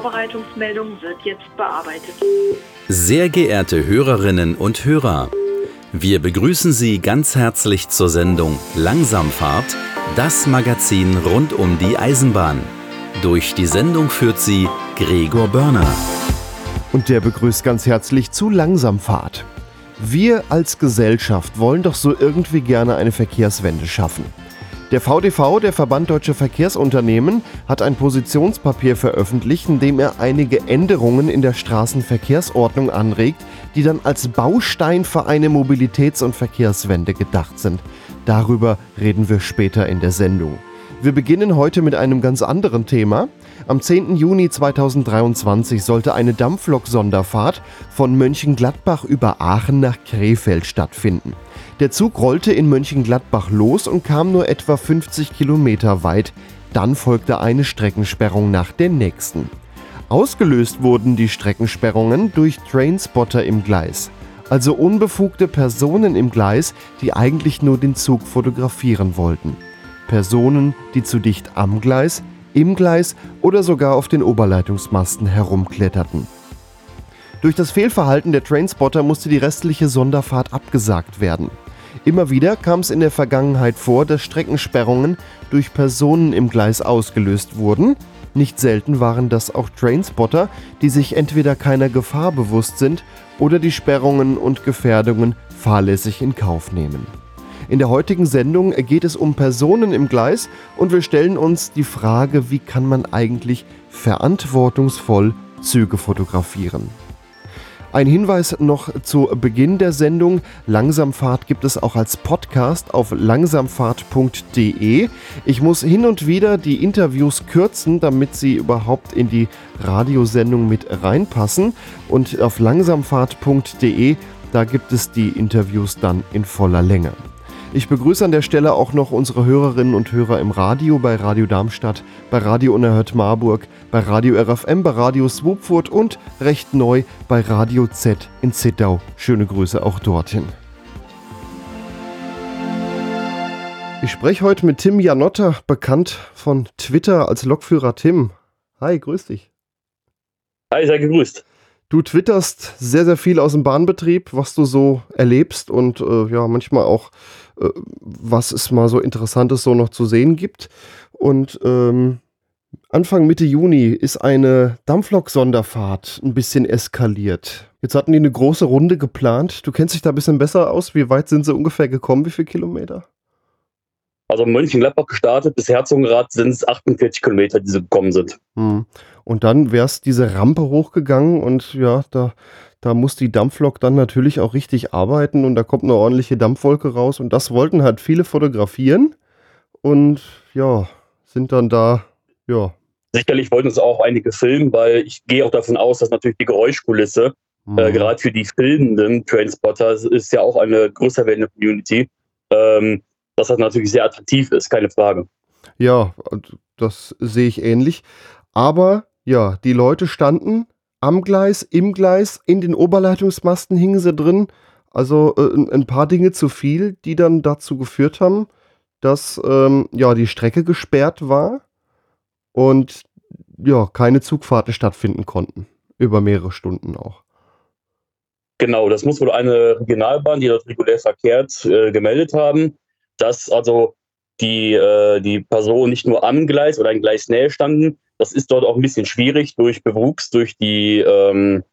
Vorbereitungsmeldung wird jetzt bearbeitet. Sehr geehrte Hörerinnen und Hörer, wir begrüßen Sie ganz herzlich zur Sendung Langsamfahrt, das Magazin rund um die Eisenbahn. Durch die Sendung führt sie Gregor Börner. Und der begrüßt ganz herzlich zu Langsamfahrt. Wir als Gesellschaft wollen doch so irgendwie gerne eine Verkehrswende schaffen. Der VDV, der Verband Deutscher Verkehrsunternehmen, hat ein Positionspapier veröffentlicht, in dem er einige Änderungen in der Straßenverkehrsordnung anregt, die dann als Baustein für eine Mobilitäts- und Verkehrswende gedacht sind. Darüber reden wir später in der Sendung. Wir beginnen heute mit einem ganz anderen Thema. Am 10. Juni 2023 sollte eine Dampflok-Sonderfahrt von Mönchengladbach über Aachen nach Krefeld stattfinden. Der Zug rollte in Mönchengladbach los und kam nur etwa 50 Kilometer weit. Dann folgte eine Streckensperrung nach der nächsten. Ausgelöst wurden die Streckensperrungen durch Trainspotter im Gleis, also unbefugte Personen im Gleis, die eigentlich nur den Zug fotografieren wollten. Personen, die zu dicht am Gleis, im Gleis oder sogar auf den Oberleitungsmasten herumkletterten. Durch das Fehlverhalten der Trainspotter musste die restliche Sonderfahrt abgesagt werden. Immer wieder kam es in der Vergangenheit vor, dass Streckensperrungen durch Personen im Gleis ausgelöst wurden. Nicht selten waren das auch Trainspotter, die sich entweder keiner Gefahr bewusst sind oder die Sperrungen und Gefährdungen fahrlässig in Kauf nehmen. In der heutigen Sendung geht es um Personen im Gleis und wir stellen uns die Frage, wie kann man eigentlich verantwortungsvoll Züge fotografieren. Ein Hinweis noch zu Beginn der Sendung. Langsamfahrt gibt es auch als Podcast auf langsamfahrt.de. Ich muss hin und wieder die Interviews kürzen, damit sie überhaupt in die Radiosendung mit reinpassen. Und auf langsamfahrt.de, da gibt es die Interviews dann in voller Länge. Ich begrüße an der Stelle auch noch unsere Hörerinnen und Hörer im Radio, bei Radio Darmstadt, bei Radio Unerhört Marburg, bei Radio RFM, bei Radio Swoopfurt und recht neu bei Radio Z in Zittau. Schöne Grüße auch dorthin. Ich spreche heute mit Tim Janotta, bekannt von Twitter als Lokführer Tim. Hi, grüß dich. Hi, sei gegrüßt. Du twitterst sehr, sehr viel aus dem Bahnbetrieb, was du so erlebst und äh, ja, manchmal auch, was es mal so Interessantes so noch zu sehen gibt. Und ähm, Anfang Mitte Juni ist eine Dampflok-Sonderfahrt ein bisschen eskaliert. Jetzt hatten die eine große Runde geplant. Du kennst dich da ein bisschen besser aus. Wie weit sind sie ungefähr gekommen? Wie viele Kilometer? Also Mönchengladbach gestartet bis Herzogenrath sind es 48 Kilometer, die sie gekommen sind. Hm. Und dann wär's diese Rampe hochgegangen und ja, da, da muss die Dampflok dann natürlich auch richtig arbeiten und da kommt eine ordentliche Dampfwolke raus und das wollten halt viele fotografieren und ja, sind dann da, ja. Sicherlich wollten es auch einige filmen, weil ich gehe auch davon aus, dass natürlich die Geräuschkulisse, mhm. äh, gerade für die filmenden Trainspotter, ist ja auch eine größer werdende Community. Ähm, dass das natürlich sehr attraktiv ist, keine Frage. Ja, das sehe ich ähnlich. Aber ja, die Leute standen am Gleis, im Gleis, in den Oberleitungsmasten hingen sie drin. Also äh, ein paar Dinge zu viel, die dann dazu geführt haben, dass ähm, ja die Strecke gesperrt war und ja keine Zugfahrten stattfinden konnten über mehrere Stunden auch. Genau, das muss wohl eine Regionalbahn, die dort regulär verkehrt, äh, gemeldet haben dass also die, äh, die Personen nicht nur am Gleis oder in Gleisnähe standen. Das ist dort auch ein bisschen schwierig durch Bewuchs, durch die, ähm,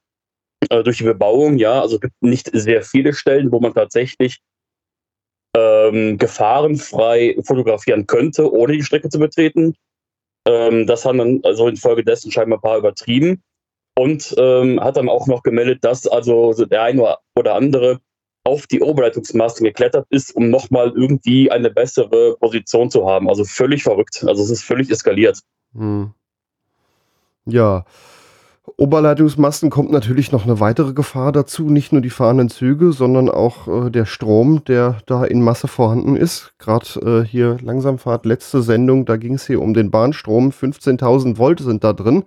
äh, durch die Bebauung. Ja, also es gibt nicht sehr viele Stellen, wo man tatsächlich ähm, gefahrenfrei fotografieren könnte, ohne die Strecke zu betreten. Ähm, das haben dann also infolgedessen scheinbar ein paar übertrieben und ähm, hat dann auch noch gemeldet, dass also der eine oder andere auf die Oberleitungsmasten geklettert ist, um nochmal irgendwie eine bessere Position zu haben. Also völlig verrückt. Also es ist völlig eskaliert. Hm. Ja. Oberleitungsmasten kommt natürlich noch eine weitere Gefahr dazu. Nicht nur die fahrenden Züge, sondern auch äh, der Strom, der da in Masse vorhanden ist. Gerade äh, hier Langsamfahrt, letzte Sendung, da ging es hier um den Bahnstrom. 15.000 Volt sind da drin.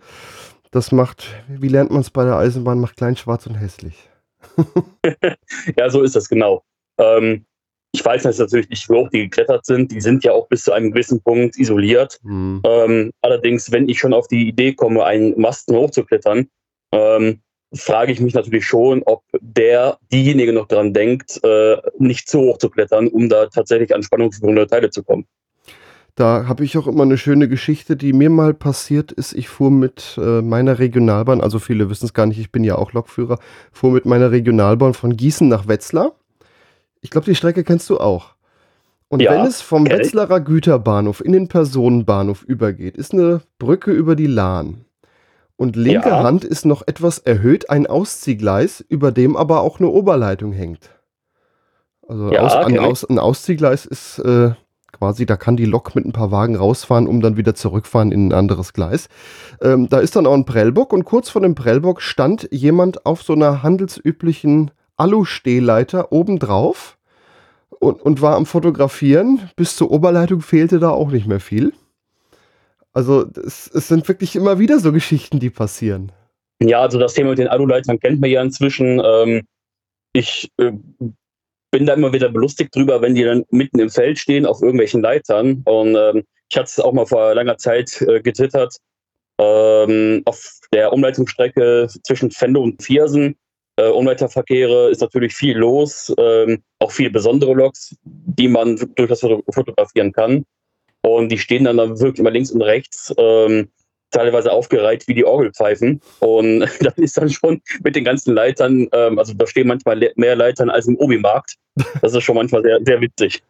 Das macht, wie lernt man es bei der Eisenbahn, macht klein, schwarz und hässlich. ja, so ist das genau. Ähm, ich weiß jetzt natürlich nicht, wie hoch die geklettert sind. Die sind ja auch bis zu einem gewissen Punkt isoliert. Mhm. Ähm, allerdings, wenn ich schon auf die Idee komme, einen Masten hochzuklettern, ähm, frage ich mich natürlich schon, ob der, diejenige noch daran denkt, äh, nicht zu hoch zu klettern, um da tatsächlich an spannungsführende Teile zu kommen. Da habe ich auch immer eine schöne Geschichte, die mir mal passiert ist. Ich fuhr mit äh, meiner Regionalbahn, also viele wissen es gar nicht, ich bin ja auch Lokführer, fuhr mit meiner Regionalbahn von Gießen nach Wetzlar. Ich glaube, die Strecke kennst du auch. Und ja, wenn es vom Wetzlarer Güterbahnhof in den Personenbahnhof übergeht, ist eine Brücke über die Lahn. Und linke ja. Hand ist noch etwas erhöht ein Ausziehgleis, über dem aber auch eine Oberleitung hängt. Also ja, aus, ein, aus, ein, Ausziehgleis ist äh, quasi, da kann die Lok mit ein paar Wagen rausfahren, um dann wieder zurückfahren in ein anderes Gleis. Ähm, da ist dann auch ein Prellbock und kurz vor dem Prellbock stand jemand auf so einer handelsüblichen Alu-Stehleiter obendrauf und, und war am Fotografieren. Bis zur Oberleitung fehlte da auch nicht mehr viel. Also es, es sind wirklich immer wieder so Geschichten, die passieren. Ja, also das Thema mit den Aluleitern kennt man ja inzwischen. Ähm, ich äh, bin da immer wieder belustigt drüber, wenn die dann mitten im Feld stehen auf irgendwelchen Leitern. Und ähm, ich hatte es auch mal vor langer Zeit äh, getwittert. Ähm, auf der Umleitungsstrecke zwischen Fende und Viersen. Äh, Umleiterverkehre ist natürlich viel los, ähm, auch viele besondere Loks, die man durchaus fotografieren kann. Und die stehen dann, dann wirklich immer links und rechts, ähm, teilweise aufgereiht wie die Orgelpfeifen. Und das ist dann schon mit den ganzen Leitern, ähm, also da stehen manchmal mehr Leitern als im Obi-Markt. Das ist schon manchmal sehr, sehr witzig.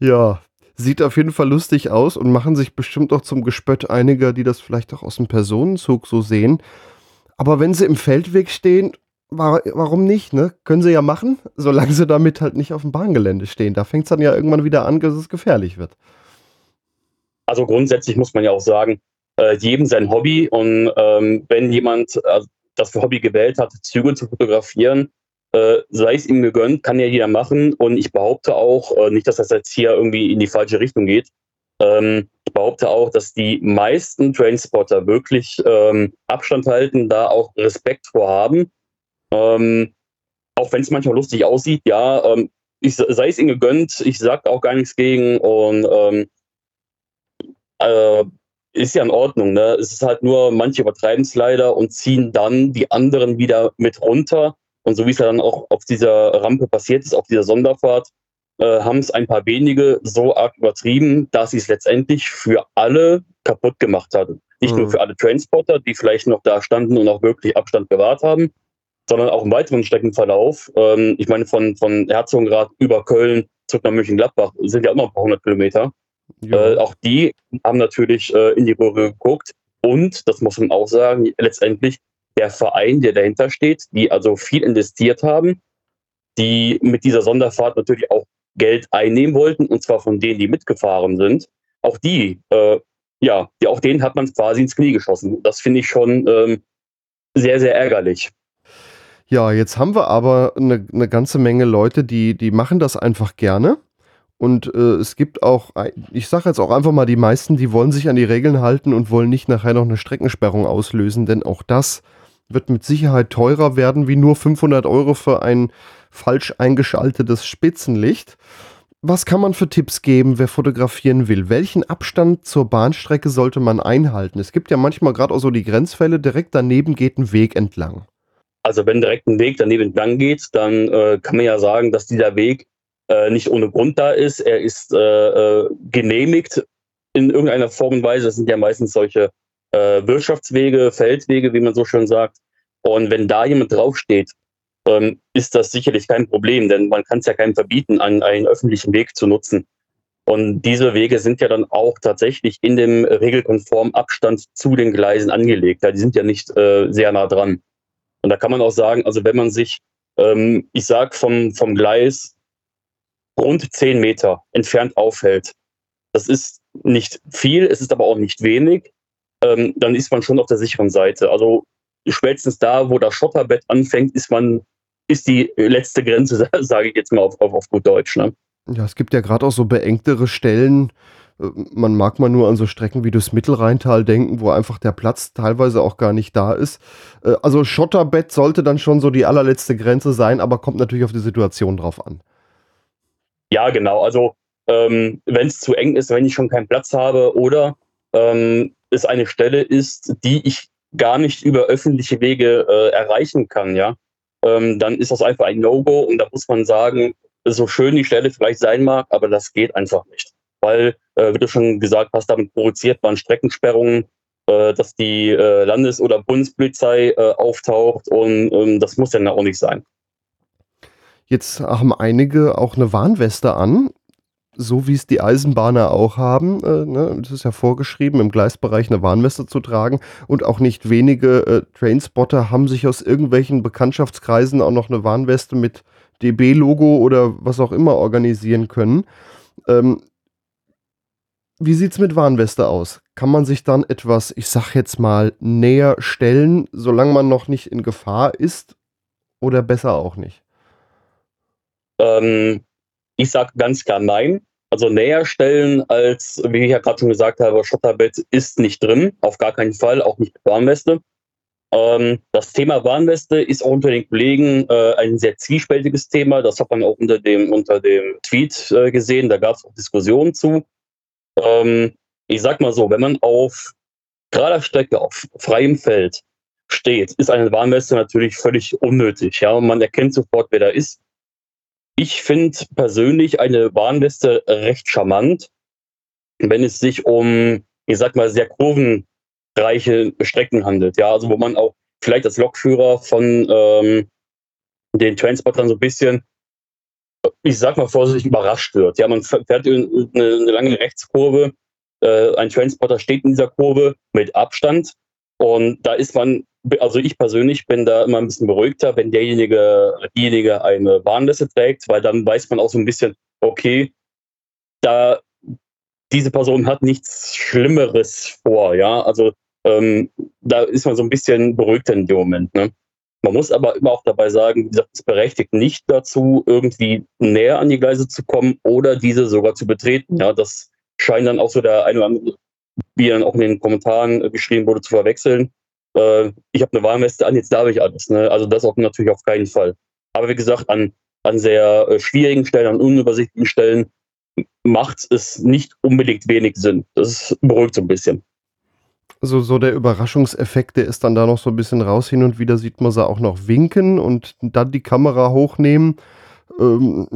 Ja, sieht auf jeden Fall lustig aus und machen sich bestimmt auch zum Gespött einiger, die das vielleicht auch aus dem Personenzug so sehen. Aber wenn sie im Feldweg stehen, war, warum nicht, ne? Können sie ja machen, solange sie damit halt nicht auf dem Bahngelände stehen. Da fängt es dann ja irgendwann wieder an, dass es gefährlich wird. Also grundsätzlich muss man ja auch sagen, äh, jedem sein Hobby und ähm, wenn jemand äh, das für Hobby gewählt hat, Züge zu fotografieren, äh, sei es ihm gegönnt, kann ja jeder machen und ich behaupte auch, äh, nicht, dass das jetzt hier irgendwie in die falsche Richtung geht, ähm, ich behaupte auch, dass die meisten Trainspotter wirklich ähm, Abstand halten, da auch Respekt vorhaben. Ähm, auch wenn es manchmal lustig aussieht, ja, ähm, ich, sei es ihnen gegönnt, ich sage auch gar nichts gegen und ähm, äh, ist ja in Ordnung. Ne? Es ist halt nur, manche übertreiben es leider und ziehen dann die anderen wieder mit runter. Und so wie es ja dann auch auf dieser Rampe passiert ist, auf dieser Sonderfahrt, äh, haben es ein paar wenige so arg übertrieben, dass sie es letztendlich für alle kaputt gemacht hatten. Nicht mhm. nur für alle Transporter, die vielleicht noch da standen und auch wirklich Abstand gewahrt haben, sondern auch im weiteren Streckenverlauf. Ähm, ich meine, von, von Herzogenrath über Köln zurück nach München-Gladbach sind ja immer ein paar hundert Kilometer. Äh, auch die haben natürlich äh, in die Röhre geguckt. Und, das muss man auch sagen, letztendlich der Verein, der dahinter steht, die also viel investiert haben, die mit dieser Sonderfahrt natürlich auch Geld einnehmen wollten, und zwar von denen, die mitgefahren sind. Auch die, äh, ja, die, auch denen hat man quasi ins Knie geschossen. Das finde ich schon ähm, sehr, sehr ärgerlich. Ja, jetzt haben wir aber eine, eine ganze Menge Leute, die, die machen das einfach gerne. Und äh, es gibt auch, ich sage jetzt auch einfach mal, die meisten, die wollen sich an die Regeln halten und wollen nicht nachher noch eine Streckensperrung auslösen, denn auch das wird mit Sicherheit teurer werden, wie nur 500 Euro für ein falsch eingeschaltetes Spitzenlicht. Was kann man für Tipps geben, wer fotografieren will? Welchen Abstand zur Bahnstrecke sollte man einhalten? Es gibt ja manchmal gerade auch so die Grenzfälle, direkt daneben geht ein Weg entlang. Also wenn direkt ein Weg daneben entlang geht, dann äh, kann man ja sagen, dass dieser Weg äh, nicht ohne Grund da ist. Er ist äh, äh, genehmigt in irgendeiner Form und Weise. Das sind ja meistens solche äh, Wirtschaftswege, Feldwege, wie man so schön sagt. Und wenn da jemand draufsteht, ähm, ist das sicherlich kein Problem, denn man kann es ja keinem verbieten, einen, einen öffentlichen Weg zu nutzen. Und diese Wege sind ja dann auch tatsächlich in dem regelkonformen Abstand zu den Gleisen angelegt. Ja, die sind ja nicht äh, sehr nah dran. Und da kann man auch sagen, also wenn man sich, ähm, ich sag vom, vom Gleis rund zehn Meter entfernt aufhält. Das ist nicht viel, es ist aber auch nicht wenig. Ähm, dann ist man schon auf der sicheren Seite. Also spätestens da, wo das Schotterbett anfängt, ist man, ist die letzte Grenze, sage ich jetzt mal auf, auf, auf gut Deutsch. Ne? Ja, es gibt ja gerade auch so beengtere Stellen. Äh, man mag mal nur an so Strecken wie das Mittelrheintal denken, wo einfach der Platz teilweise auch gar nicht da ist. Äh, also Schotterbett sollte dann schon so die allerletzte Grenze sein, aber kommt natürlich auf die Situation drauf an. Ja, genau. Also ähm, wenn es zu eng ist, wenn ich schon keinen Platz habe oder ähm, es eine Stelle ist, die ich gar nicht über öffentliche Wege äh, erreichen kann, ja, ähm, dann ist das einfach ein No-Go und da muss man sagen, so schön die Stelle vielleicht sein mag, aber das geht einfach nicht. Weil, äh, wie du schon gesagt hast, damit provoziert man Streckensperrungen, äh, dass die äh, Landes- oder Bundespolizei äh, auftaucht und ähm, das muss dann auch nicht sein. Jetzt haben einige auch eine Warnweste an, so wie es die Eisenbahner auch haben. Äh, ne? Es ist ja vorgeschrieben, im Gleisbereich eine Warnweste zu tragen. Und auch nicht wenige äh, Trainspotter haben sich aus irgendwelchen Bekanntschaftskreisen auch noch eine Warnweste mit DB-Logo oder was auch immer organisieren können. Ähm, wie sieht es mit Warnweste aus? Kann man sich dann etwas, ich sag jetzt mal, näher stellen, solange man noch nicht in Gefahr ist? Oder besser auch nicht? Ähm, ich sage ganz klar nein. Also näher stellen als, wie ich ja gerade schon gesagt habe, Schotterbett ist nicht drin, auf gar keinen Fall, auch nicht mit Warnweste. Ähm, das Thema Warnweste ist auch unter den Kollegen äh, ein sehr zwiespältiges Thema. Das hat man auch unter dem, unter dem Tweet äh, gesehen. Da gab es auch Diskussionen zu. Ähm, ich sag mal so, wenn man auf gerader Strecke, auf freiem Feld steht, ist eine Warnweste natürlich völlig unnötig. Ja, und man erkennt sofort, wer da ist. Ich finde persönlich eine Warnweste recht charmant, wenn es sich um, ich sag mal, sehr kurvenreiche Strecken handelt. Ja, also wo man auch vielleicht als Lokführer von ähm, den Transportern so ein bisschen ich sag mal vorsichtig, überrascht wird. Ja, man fährt eine, eine lange Rechtskurve, äh, ein Transporter steht in dieser Kurve mit Abstand und da ist man, also ich persönlich bin da immer ein bisschen beruhigter, wenn derjenige, diejenige eine Warnliste trägt, weil dann weiß man auch so ein bisschen, okay, da diese Person hat nichts Schlimmeres vor, ja, also ähm, da ist man so ein bisschen beruhigter in dem Moment. Ne? Man muss aber immer auch dabei sagen, es berechtigt nicht dazu, irgendwie näher an die Gleise zu kommen oder diese sogar zu betreten. Ja, das scheint dann auch so der eine oder andere, wie dann auch in den Kommentaren geschrieben wurde, zu verwechseln. Äh, ich habe eine Warnweste an, jetzt darf ich alles. Ne? Also das auch natürlich auf keinen Fall. Aber wie gesagt, an, an sehr äh, schwierigen Stellen, an unübersichtlichen Stellen macht es nicht unbedingt wenig Sinn. Das beruhigt so ein bisschen so, so der Überraschungseffekt, der ist dann da noch so ein bisschen raus. Hin und wieder sieht man sie auch noch winken und dann die Kamera hochnehmen. Ähm,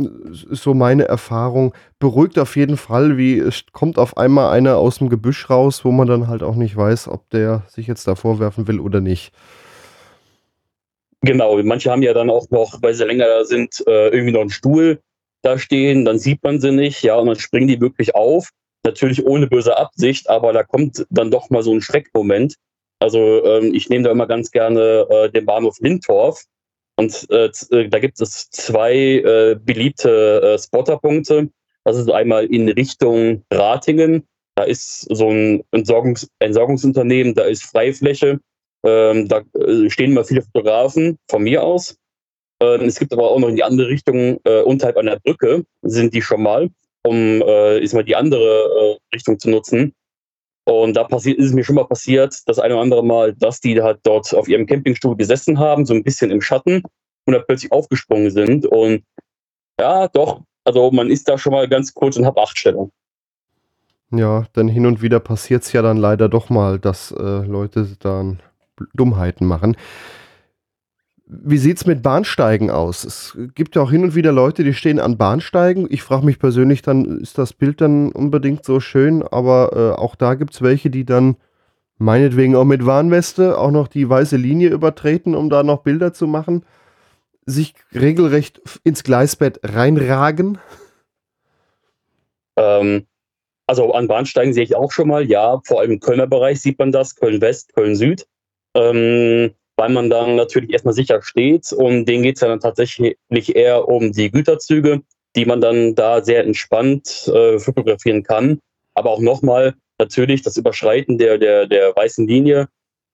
ist so meine Erfahrung. Beruhigt auf jeden Fall, wie es kommt auf einmal einer aus dem Gebüsch raus, wo man dann halt auch nicht weiß, ob der sich jetzt da vorwerfen will oder nicht. Genau, manche haben ja dann auch noch, weil sie länger da sind, äh, irgendwie noch einen Stuhl da stehen, dann sieht man sie nicht, ja, und dann springen die wirklich auf natürlich ohne böse Absicht, aber da kommt dann doch mal so ein Schreckmoment. Also ähm, ich nehme da immer ganz gerne äh, den Bahnhof Lindorf und äh, äh, da gibt es zwei äh, beliebte äh, Spotterpunkte. Das ist einmal in Richtung Ratingen. Da ist so ein Entsorgungs Entsorgungsunternehmen, da ist Freifläche. Ähm, da äh, stehen immer viele Fotografen von mir aus. Ähm, es gibt aber auch noch in die andere Richtung, unterhalb einer Brücke sind die schon mal um äh, ist mal die andere äh, Richtung zu nutzen. Und da passiert, ist es mir schon mal passiert, das eine oder andere Mal, dass die halt dort auf ihrem Campingstuhl gesessen haben, so ein bisschen im Schatten und dann plötzlich aufgesprungen sind. Und ja, doch, also man ist da schon mal ganz kurz in Hab-Acht-Stellung. Ja, denn hin und wieder passiert es ja dann leider doch mal, dass äh, Leute dann Dummheiten machen. Wie sieht es mit Bahnsteigen aus? Es gibt ja auch hin und wieder Leute, die stehen an Bahnsteigen. Ich frage mich persönlich dann, ist das Bild dann unbedingt so schön? Aber äh, auch da gibt es welche, die dann meinetwegen auch mit Warnweste auch noch die weiße Linie übertreten, um da noch Bilder zu machen. Sich regelrecht ins Gleisbett reinragen. Ähm, also an Bahnsteigen sehe ich auch schon mal, ja, vor allem im Kölner Bereich sieht man das, Köln West, Köln Süd. Ähm, weil man dann natürlich erstmal sicher steht und denen geht es ja dann tatsächlich eher um die Güterzüge, die man dann da sehr entspannt äh, fotografieren kann. Aber auch nochmal, natürlich, das Überschreiten der, der, der weißen Linie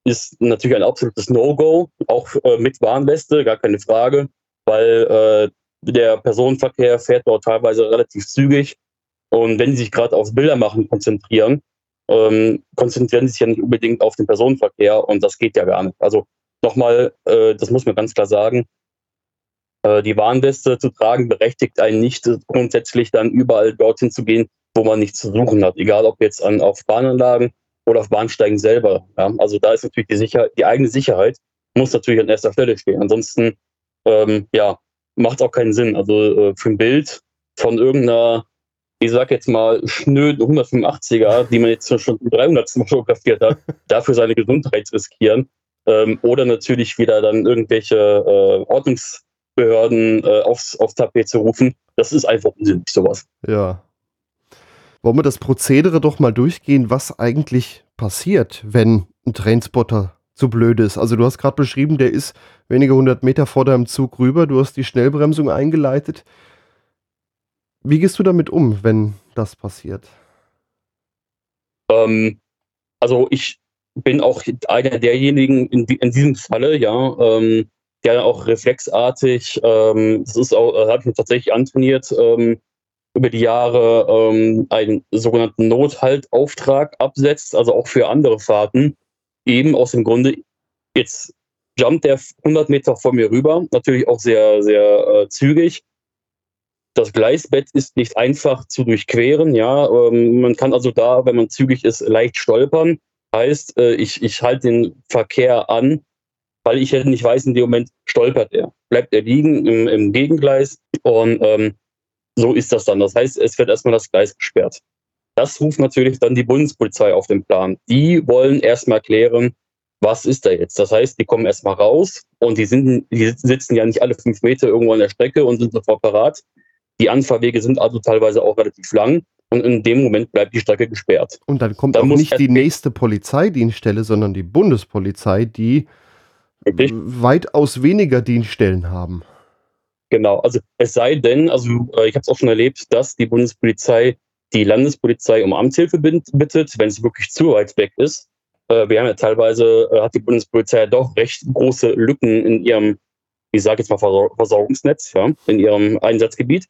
ist natürlich ein absolutes No-Go, auch äh, mit Warnweste, gar keine Frage, weil äh, der Personenverkehr fährt dort teilweise relativ zügig. Und wenn sie sich gerade aufs Bildermachen konzentrieren, ähm, konzentrieren sie sich ja nicht unbedingt auf den Personenverkehr und das geht ja gar nicht. Also nochmal, äh, das muss man ganz klar sagen, Äh, die Warnweste zu tragen berechtigt einen nicht grundsätzlich dann überall dorthin zu gehen, wo man nichts zu suchen hat. Egal ob jetzt an, auf Bahnanlagen oder auf Bahnsteigen selber. Ja? Also da ist natürlich die, Sicherheit, die eigene Sicherheit muss natürlich an erster Stelle stehen. Ansonsten ähm, ja, macht auch keinen Sinn. Also äh, für ein Bild von irgendeiner, ich sag jetzt mal, schnöden 185er, die man jetzt schon 300 Mal fotografiert hat, dafür seine Gesundheit riskieren. Ähm, oder natürlich wieder dann irgendwelche äh, Ordnungsbehörden äh, aufs, aufs Tapet zu rufen. Das ist einfach unsinnig, sowas. Ja. Wollen wir das Prozedere doch mal durchgehen, was eigentlich passiert, wenn ein Trainspotter zu blöd ist. Also du hast gerade beschrieben, der ist wenige hundert Meter vor deinem Zug rüber, du hast die Schnellbremsung eingeleitet. Wie gehst du damit um, wenn das passiert? Ähm, also ich bin auch einer derjenigen in, in diesem Falle, ja, ähm, der auch reflexartig, ähm, das ist auch, äh, habe ich mir tatsächlich antrainiert, ähm, über die Jahre ähm, einen sogenannten Nothaltauftrag absetzt, also auch für andere Fahrten eben aus dem Grunde, jetzt jumpt der 100 Meter vor mir rüber, natürlich auch sehr, sehr äh, zügig. Das Gleisbett ist nicht einfach zu durchqueren, ja. Ähm, man kann also da, wenn man zügig ist, leicht stolpern. Heißt, äh, ich, ich halte den Verkehr an, weil ich nicht weiß, in dem Moment stolpert er. Bleibt er liegen im, im Gegengleis und ähm, so ist das dann. Das heißt, es wird erstmal das Gleis gesperrt. Das ruft natürlich dann die Bundespolizei auf den Plan. Die wollen erstmal klären, was ist da jetzt? Das heißt, die kommen erstmal raus und die, sind, die sitzen ja nicht alle fünf Meter irgendwo an der Strecke und sind sofort parat. Die Anfahrwege sind also teilweise auch relativ lang und in dem Moment bleibt die Strecke gesperrt. Und dann kommt dann auch nicht die nächste Polizeidienststelle, sondern die Bundespolizei, die Richtig? weitaus weniger Dienststellen haben. Genau, also es sei denn, also äh, ich habe es auch schon erlebt, dass die Bundespolizei die Landespolizei um Amtshilfe bittet, wenn es wirklich zu weit weg ist. Äh, wir haben ja teilweise, äh, hat die Bundespolizei ja doch recht große Lücken in ihrem, ich sage jetzt mal Versorgungsnetz, ja, in ihrem Einsatzgebiet.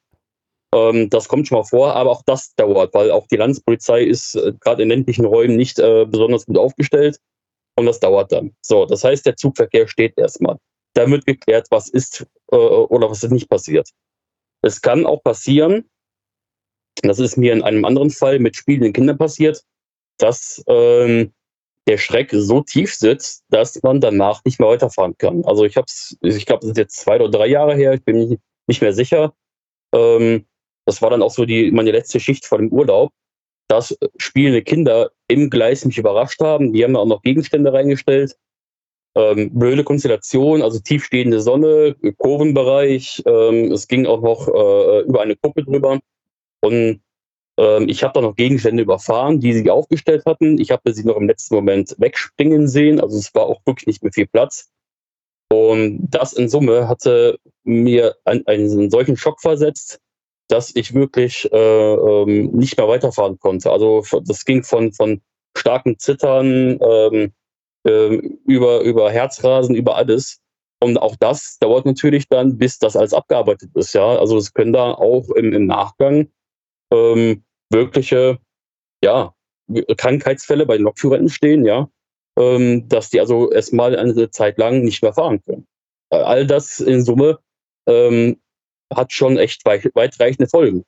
Ähm, das kommt schon mal vor, aber auch das dauert, weil auch die Landespolizei ist äh, gerade in ländlichen Räumen nicht äh, besonders gut aufgestellt und das dauert dann. So, das heißt, der Zugverkehr steht erstmal. Da wird geklärt, was ist äh, oder was ist nicht passiert. Es kann auch passieren, das ist mir in einem anderen Fall mit spielenden Kindern passiert, dass ähm, der Schreck so tief sitzt, dass man danach nicht mehr weiterfahren kann. Also ich habe es, ich glaube, das ist jetzt zwei oder drei Jahre her, ich bin nicht mehr sicher. Ähm, das war dann auch so die, meine letzte Schicht vor dem Urlaub, dass spielende Kinder im Gleis mich überrascht haben. Die haben auch noch Gegenstände reingestellt. Ähm, blöde Konstellation, also tiefstehende Sonne, Kurvenbereich. Ähm, es ging auch noch äh, über eine Kuppe drüber. Und ähm, ich habe da noch Gegenstände überfahren, die sie aufgestellt hatten. Ich habe sie noch im letzten Moment wegspringen sehen. Also es war auch wirklich nicht mehr viel Platz. Und das in Summe hatte mir einen, einen solchen Schock versetzt, dass ich wirklich äh, ähm, nicht mehr weiterfahren konnte. Also das ging von, von starken Zittern ähm, äh, über, über Herzrasen, über alles. Und auch das dauert natürlich dann, bis das alles abgearbeitet ist. Ja, also es können da auch im, im Nachgang ähm, wirkliche ja, Krankheitsfälle bei den Lokführern entstehen, ja, ähm, dass die also erstmal eine Zeit lang nicht mehr fahren können. All das in Summe ähm, hat schon echt weit, weitreichende Folgen.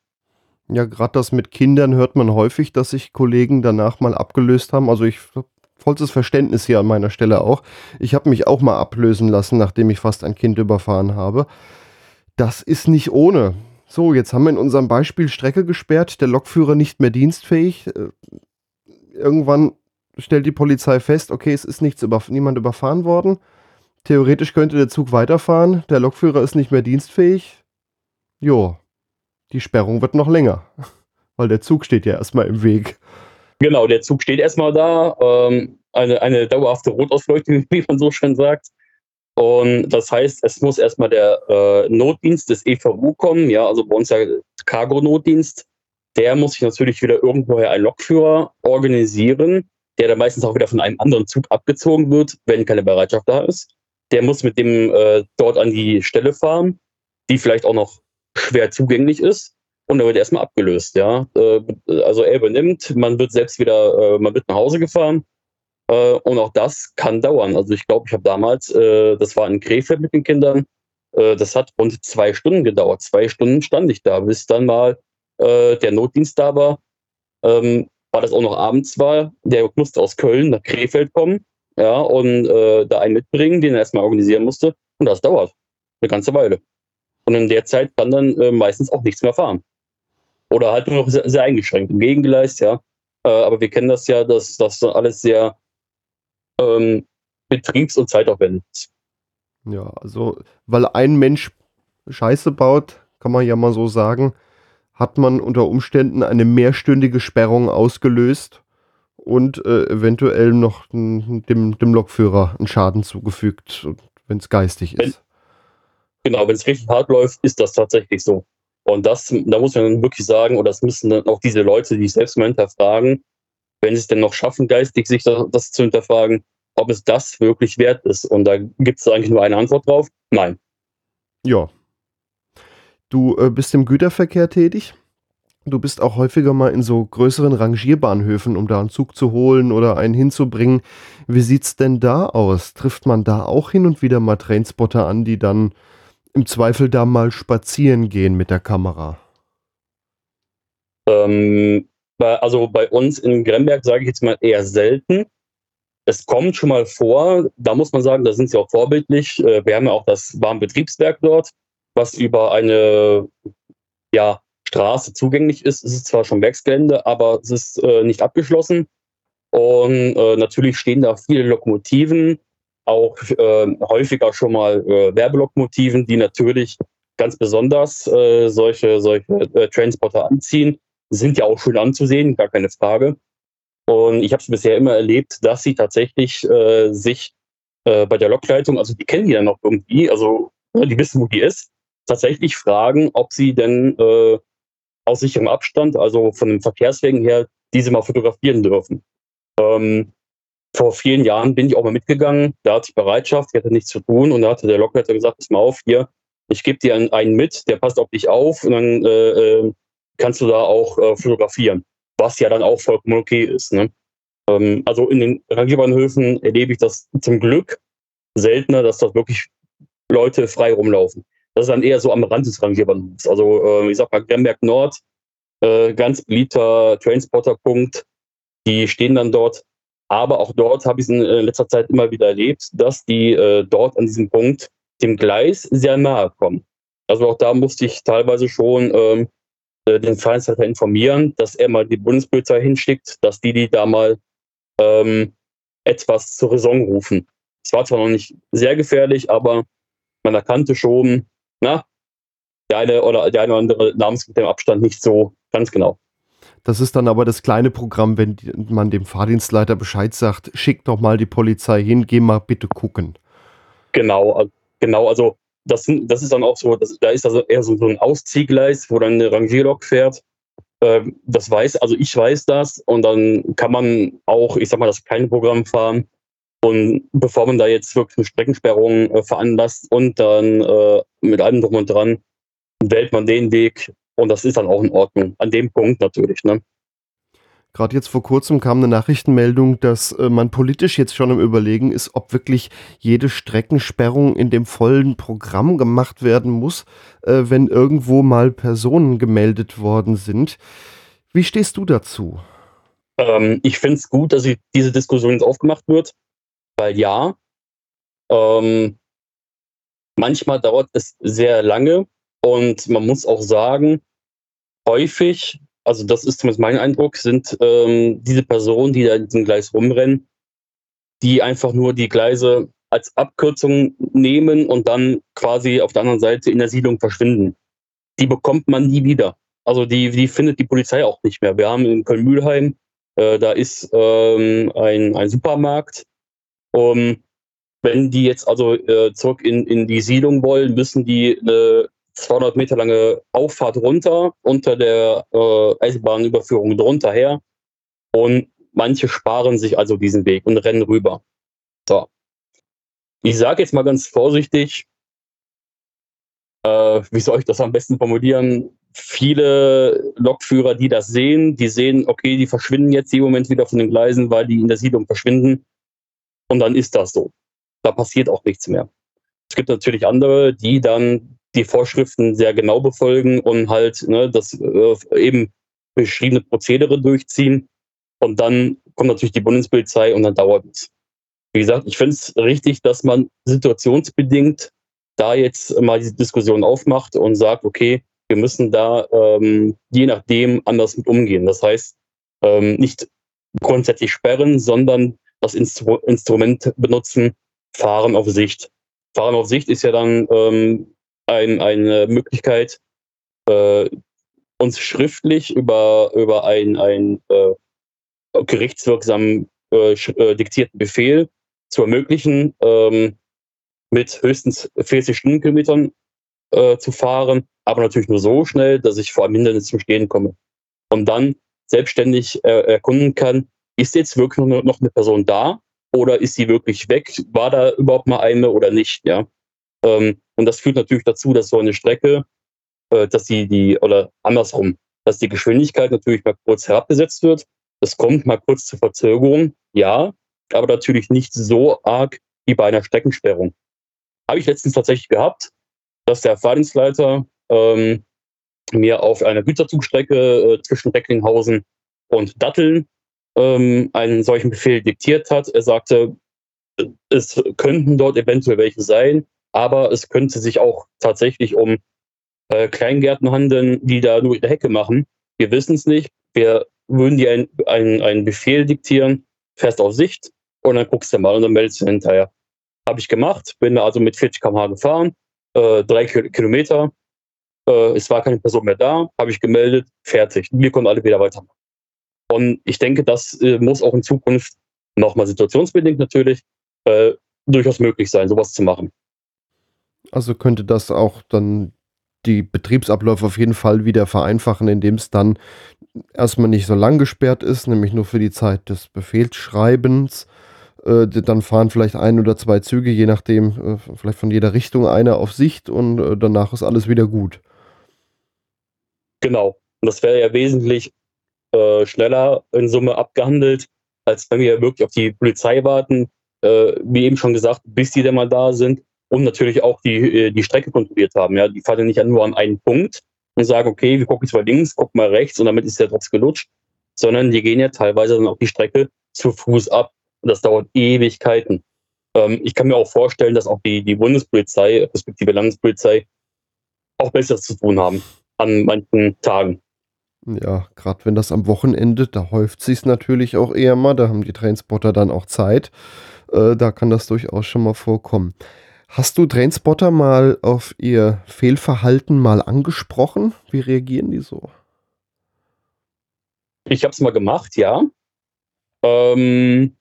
Ja, gerade das mit Kindern hört man häufig, dass sich Kollegen danach mal abgelöst haben. Also ich vollstes Verständnis hier an meiner Stelle auch. Ich habe mich auch mal ablösen lassen, nachdem ich fast ein Kind überfahren habe. Das ist nicht ohne. So, jetzt haben wir in unserem Beispiel Strecke gesperrt, der Lokführer nicht mehr dienstfähig. Äh, irgendwann stellt die Polizei fest, okay, es ist nichts über, niemand überfahren worden. Theoretisch könnte der Zug weiterfahren, der Lokführer ist nicht mehr dienstfähig. Jo, die Sperrung wird noch länger, weil der Zug steht ja erstmal im Weg. Genau, der Zug steht erstmal da. Ähm, eine, eine dauerhafte Rotausleuchtung, wie man so schön sagt. Und das heißt, es muss erstmal der äh, Notdienst des EVU kommen, ja, also bei uns ja Cargo-Notdienst. Der muss sich natürlich wieder irgendwoher einen Lokführer organisieren, der dann meistens auch wieder von einem anderen Zug abgezogen wird, wenn keine Bereitschaft da ist. Der muss mit dem äh, dort an die Stelle fahren, die vielleicht auch noch schwer zugänglich ist. Und dann wird erstmal abgelöst, ja. Äh, also er übernimmt, man wird selbst wieder, äh, man wird nach Hause gefahren äh, und auch das kann dauern. Also ich glaube, ich habe damals, das war in Krefeld mit den Kindern, das hat rund zwei Stunden gedauert. Zwei Stunden stand ich da, bis dann mal der Notdienst da war. Ähm, war das auch noch abends war. Der musste aus Köln nach Krefeld kommen, ja, und da einen mitbringen, den er erstmal organisieren musste. Und das dauert eine ganze Weile. Und in der Zeit kann dann äh, meistens auch nichts mehr fahren. Oder halt nur noch sehr, sehr eingeschränkt. Im Gegengleis, ja. Äh, aber wir kennen das ja, dass das alles sehr ähm, betriebs- und zeitaufwendig ist. Ja, also, weil ein Mensch Scheiße baut, kann man ja mal so sagen, hat man unter Umständen eine mehrstündige Sperrung ausgelöst und äh, eventuell noch dem, dem Lokführer einen Schaden zugefügt, wenn es geistig ist. Genau, wenn es richtig hart läuft, ist das tatsächlich so. Und das, da muss man wirklich sagen, und das müssen dann auch diese Leute, die sich selbst mal hinterfragen, wenn sie es denn noch schaffen, geistig sich das, das zu hinterfragen, ob es das wirklich wert ist. Und da gibt es eigentlich nur eine Antwort drauf: Nein. Ja. Du äh, bist im Güterverkehr tätig. Du bist auch häufiger mal in so größeren Rangierbahnhöfen, um da einen Zug zu holen oder einen hinzubringen. Wie sieht's denn da aus? Trifft man da auch hin und wieder mal Trainspotter an, die dann im Zweifel da mal spazieren gehen mit der Kamera? Ähm, also bei uns in Gremberg sage ich jetzt mal eher selten. Es kommt schon mal vor, da muss man sagen, da sind sie auch vorbildlich. Äh, wir haben ja auch das Warmbetriebswerk dort, was über eine ja, Straße zugänglich ist. Es ist zwar schon Werksgelände, aber es ist äh, nicht abgeschlossen. Und äh, natürlich stehen da viele Lokomotiven, auch äh, häufiger schon mal äh, Werbelokomotiven, die natürlich ganz besonders äh, solche, solche äh, Transporter anziehen. Sind ja auch schön anzusehen, gar keine Frage. Und ich habe es bisher immer erlebt, dass sie tatsächlich äh, sich äh, bei der Lokleitung, also die kennen die dann noch irgendwie, also die wissen, wo die ist, tatsächlich fragen, ob sie denn äh, aus sicherem Abstand, also von den Verkehrswegen her, diese mal fotografieren dürfen. Ähm, vor vielen Jahren bin ich auch mal mitgegangen, da hatte ich Bereitschaft, ich hatte nichts zu tun und da hatte der Lokleiter gesagt, pass mal auf, hier, ich gebe dir einen, mit, der passt auf dich auf und dann äh, äh, kannst du da auch äh, fotografieren was ja dann auch vollkommen okay ist. Ne? Ähm, also in den Rangierbahnhöfen erlebe ich das zum Glück seltener, dass dort wirklich Leute frei rumlaufen. Das ist dann eher so am Rand des Rangierbahnhofs. Also äh, ich sag mal Gremberg Nord, äh, ganz beliebter Trainspotterpunkt. Die stehen dann dort. Aber auch dort habe ich es in äh, letzter Zeit immer wieder erlebt, dass die äh, dort an diesem Punkt dem Gleis sehr nahe kommen. Also auch da musste ich teilweise schon ähm, äh, den Vereinsleiter informieren, dass er mal die Bundespolizei hinschickt, dass die die da mal ähm, etwas zur Raison rufen. Es war zwar noch nicht sehr gefährlich, aber man erkannte schon, na, der eine oder der eine oder andere namens mit dem Abstand nicht so ganz genau. Das ist dann aber das kleine Programm, wenn man dem Fahrdienstleiter Bescheid sagt, schick doch mal die Polizei hin, geh mal bitte gucken. Genau, genau, also das, das ist dann auch so, das, da ist also eher so, so ein Ausziehgleis, wo dann eine Rangierlok fährt. Ähm, das weiß, also ich weiß das und dann kann man auch, ich sag mal, das kleine Programm fahren. Und bevor man da jetzt wirklich eine Streckensperrung äh, veranlasst und dann äh, mit allem drum und dran, wählt man den Weg und das ist dann auch in Ordnung. An dem Punkt natürlich. Ne? Gerade jetzt vor kurzem kam eine Nachrichtenmeldung, dass äh, man politisch jetzt schon im Überlegen ist, ob wirklich jede Streckensperrung in dem vollen Programm gemacht werden muss, äh, wenn irgendwo mal Personen gemeldet worden sind. Wie stehst du dazu? Ähm, ich finde es gut, dass diese Diskussion jetzt aufgemacht wird, weil ja, ähm, manchmal dauert es sehr lange und man muss auch sagen, häufig also das ist zumindest mein Eindruck, sind ähm, diese Personen, die da in diesem Gleis rumrennen, die einfach nur die Gleise als Abkürzung nehmen und dann quasi auf der anderen Seite in der Siedlung verschwinden. Die bekommt man nie wieder. Also die, die findet die Polizei auch nicht mehr. Wir haben in Köln-Mühlheim, äh, da ist ähm, ein, ein Supermarkt. Um, wenn die jetzt also äh, zurück in, in die Siedlung wollen, müssen die eine 200 Meter lange Auffahrt runter, unter der äh, Eisenbahnüberführung drunter her. Und manche sparen sich also diesen Weg und rennen rüber. So. Ich sage jetzt mal ganz vorsichtig, äh, wie soll ich das am besten formulieren? Viele Lokführer, die das sehen, die sehen, okay, die verschwinden jetzt im Moment wieder von den Gleisen, weil die in der Siedlung verschwinden. Und dann ist das so. Da passiert auch nichts mehr. Es gibt natürlich andere, die dann die Vorschriften sehr genau befolgen und halt ne, das äh, eben beschriebene Prozedere durchziehen. Und dann kommt natürlich die Bundespolizei und dann dauert es. Wie gesagt, ich finde es richtig, dass man situationsbedingt da jetzt mal diese Diskussion aufmacht und sagt, okay, wir müssen da ähm, je nachdem anders mit umgehen. Das heißt, ähm, nicht grundsätzlich sperren, sondern das Instru Instrument benutzen, Fahren auf Sicht. Fahren auf Sicht ist ja dann ähm, ein, eine Möglichkeit, äh, uns schriftlich über, über einen, einen äh, gerichtswirksamen äh, äh diktierten Befehl zu ermöglichen, ähm, mit höchstens 40 Stundenkilometern äh, zu fahren, aber natürlich nur so schnell, dass ich vor einem Hindernis zum Stehen komme. Und dann selbstständig äh, erkunden kann, ist jetzt wirklich noch eine Person da oder ist sie wirklich weg? War da überhaupt mal eine oder nicht? Ja. Ähm, und das führt natürlich dazu, dass so eine Strecke, äh, dass die, die, oder andersrum, dass die Geschwindigkeit natürlich mal kurz herabgesetzt wird. Es kommt mal kurz zur Verzögerung, ja, aber natürlich nicht so arg wie bei einer Streckensperrung. Habe ich letztens tatsächlich gehabt, dass der Fahrdienstleiter ähm, mir auf einer Güterzugstrecke äh, zwischen Recklinghausen und Datteln ähm, einen solchen Befehl diktiert hat. Er sagte, es könnten dort eventuell welche sein, aber es könnte sich auch tatsächlich um äh, Kleingärten handeln, die da nur ihre Hecke machen. Wir wissen es nicht. Wir würden dir einen ein Befehl diktieren, fest auf Sicht, und dann guckst du mal und dann meldest du hinterher. Habe ich gemacht, bin da also mit 40 km/h gefahren, äh, drei Kilometer. Äh, es war keine Person mehr da, habe ich gemeldet, fertig. Wir konnten alle wieder weitermachen. Und ich denke, das äh, muss auch in Zukunft nochmal situationsbedingt natürlich äh, durchaus möglich sein, sowas zu machen. Also könnte das auch dann die Betriebsabläufe auf jeden Fall wieder vereinfachen, indem es dann erstmal nicht so lang gesperrt ist, nämlich nur für die Zeit des Befehlsschreibens. Äh, dann fahren vielleicht ein oder zwei Züge, je nachdem, äh, vielleicht von jeder Richtung einer auf Sicht und äh, danach ist alles wieder gut. Genau. Und das wäre ja wesentlich äh, schneller in Summe abgehandelt, als wenn wir wirklich auf die Polizei warten, äh, wie eben schon gesagt, bis die dann mal da sind und natürlich auch die, äh, die Strecke kontrolliert haben. Ja, die fahren nicht nur an einen Punkt und sagen, okay, wir gucken jetzt mal links, gucken mal rechts und damit ist der Drops gelutscht, sondern die gehen ja teilweise dann auch die Strecke zu Fuß ab und das dauert Ewigkeiten. Ähm, ich kann mir auch vorstellen, dass auch die, die Bundespolizei, respektive Landespolizei, auch Besseres zu tun haben an manchen Tagen. Ja, gerade wenn das am Wochenende, da häuft sich natürlich auch eher mal, da haben die Trainspotter dann auch Zeit. Äh, da kann das durchaus schon mal vorkommen. Hast du Trainspotter mal auf ihr Fehlverhalten mal angesprochen? Wie reagieren die so? Ich habe es mal gemacht, ja. Ähm,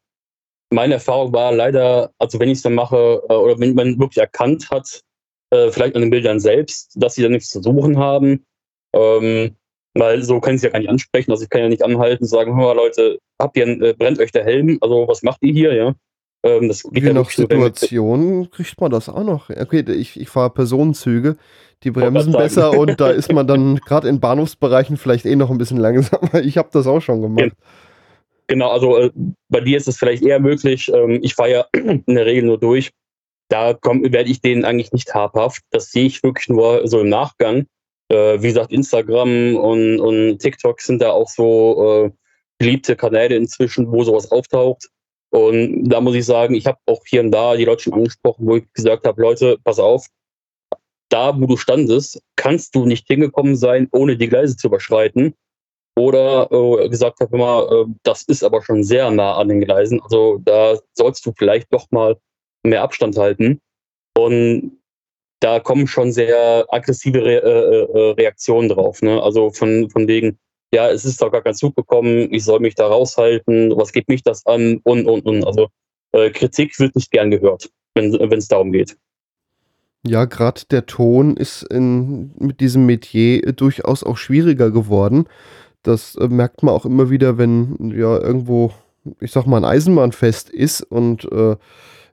meine Erfahrung war leider, also wenn ich es dann mache, äh, oder wenn man wirklich erkannt hat, äh, vielleicht an den Bildern selbst, dass sie da nichts zu suchen haben, ähm, weil so kann ich es ja gar nicht ansprechen. Also ich kann ja nicht anhalten und sagen, hör Leute, habt ihr, äh, brennt euch der Helm? Also was macht ihr hier, ja? Ähm, Je nach Situation kriegt man das auch noch. Okay, ich, ich fahre Personenzüge, die bremsen besser und da ist man dann gerade in Bahnhofsbereichen vielleicht eh noch ein bisschen langsamer. Ich habe das auch schon gemacht. Genau, also äh, bei dir ist es vielleicht eher möglich. Ähm, ich fahre ja in der Regel nur durch. Da werde ich denen eigentlich nicht habhaft. Das sehe ich wirklich nur so im Nachgang. Äh, wie gesagt, Instagram und, und TikTok sind da auch so äh, beliebte Kanäle inzwischen, wo sowas auftaucht. Und da muss ich sagen, ich habe auch hier und da die Leute schon angesprochen, wo ich gesagt habe, Leute, pass auf, da wo du standest, kannst du nicht hingekommen sein, ohne die Gleise zu überschreiten. Oder äh, gesagt habe immer, äh, das ist aber schon sehr nah an den Gleisen. Also da sollst du vielleicht doch mal mehr Abstand halten. Und da kommen schon sehr aggressive Re äh, äh Reaktionen drauf. Ne? Also von, von wegen, ja, es ist doch gar kein Zug gekommen, ich soll mich da raushalten, was geht mich das an und, und, und. Also äh, Kritik wird nicht gern gehört, wenn es darum geht. Ja, gerade der Ton ist in, mit diesem Metier durchaus auch schwieriger geworden. Das äh, merkt man auch immer wieder, wenn ja irgendwo, ich sag mal, ein Eisenbahnfest ist und äh,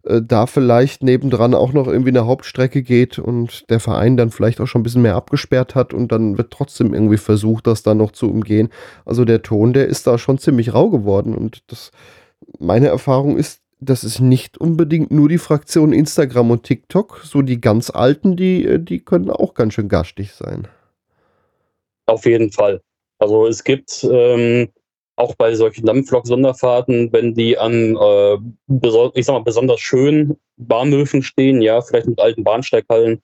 äh, da vielleicht nebendran auch noch irgendwie eine Hauptstrecke geht und der Verein dann vielleicht auch schon ein bisschen mehr abgesperrt hat und dann wird trotzdem irgendwie versucht, das dann noch zu umgehen. Also der Ton, der ist da schon ziemlich rau geworden und das, meine Erfahrung ist, das ist nicht unbedingt nur die Fraktion Instagram und TikTok. So die ganz alten, die, äh, die können auch ganz schön gastig sein. Auf jeden Fall. Also es gibt ähm, auch bei solchen Dampflok-Sonderfahrten, wenn die an, äh, ich sag mal, besonders schönen Bahnhöfen stehen, ja, vielleicht mit alten Bahnsteighallen,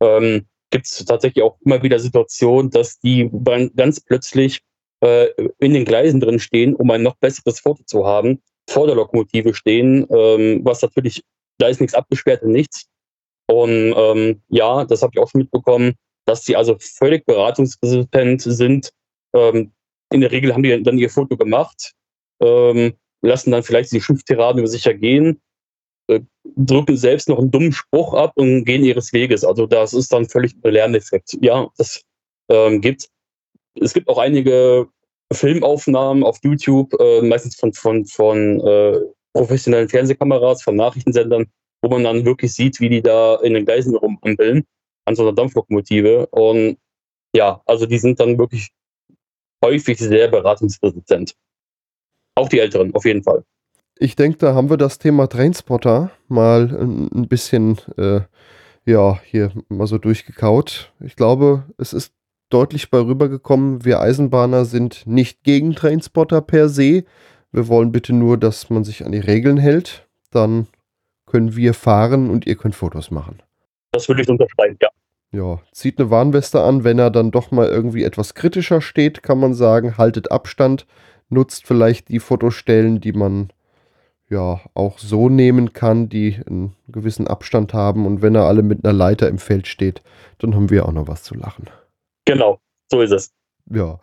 ähm, gibt es tatsächlich auch immer wieder Situationen, dass die ganz plötzlich äh, in den Gleisen drin stehen, um ein noch besseres Foto zu haben, vor der Lokomotive stehen, ähm, was natürlich, da ist nichts abgesperrt und nichts. Und ähm, ja, das habe ich auch schon mitbekommen, dass die also völlig beratungsresistent sind, ähm, in der Regel haben die dann ihr Foto gemacht, ähm, lassen dann vielleicht die Schimpftiraden über sich ergehen, äh, drücken selbst noch einen dummen Spruch ab und gehen ihres Weges. Also das ist dann völlig ein Lerneffekt. Ja, das ähm, gibt es gibt auch einige Filmaufnahmen auf YouTube, äh, meistens von, von, von äh, professionellen Fernsehkameras, von Nachrichtensendern, wo man dann wirklich sieht, wie die da in den Gleisen rumampeln an so einer Dampflokomotive. Und ja, also die sind dann wirklich häufig sehr beratungsresistent. Auch die Älteren, auf jeden Fall. Ich denke, da haben wir das Thema Trainspotter mal ein bisschen, äh, ja, hier mal so durchgekaut. Ich glaube, es ist deutlich bei rübergekommen, wir Eisenbahner sind nicht gegen Trainspotter per se. Wir wollen bitte nur, dass man sich an die Regeln hält. Dann können wir fahren und ihr könnt Fotos machen. Das würde ich unterschreiben, ja. Ja, zieht eine Warnweste an, wenn er dann doch mal irgendwie etwas kritischer steht, kann man sagen, haltet Abstand, nutzt vielleicht die Fotostellen, die man ja auch so nehmen kann, die einen gewissen Abstand haben und wenn er alle mit einer Leiter im Feld steht, dann haben wir auch noch was zu lachen. Genau, so ist es. Ja,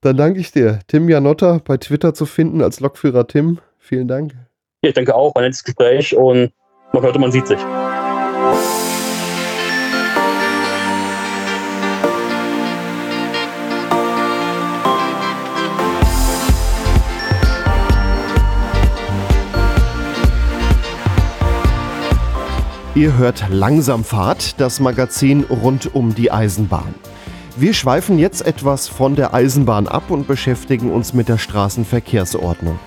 dann danke ich dir. Tim Janotta bei Twitter zu finden als Lokführer Tim. Vielen Dank. Ja, ich danke auch, ein nettes Gespräch und man hört und man sieht sich. Ihr hört Langsamfahrt, das Magazin rund um die Eisenbahn. Wir schweifen jetzt etwas von der Eisenbahn ab und beschäftigen uns mit der Straßenverkehrsordnung.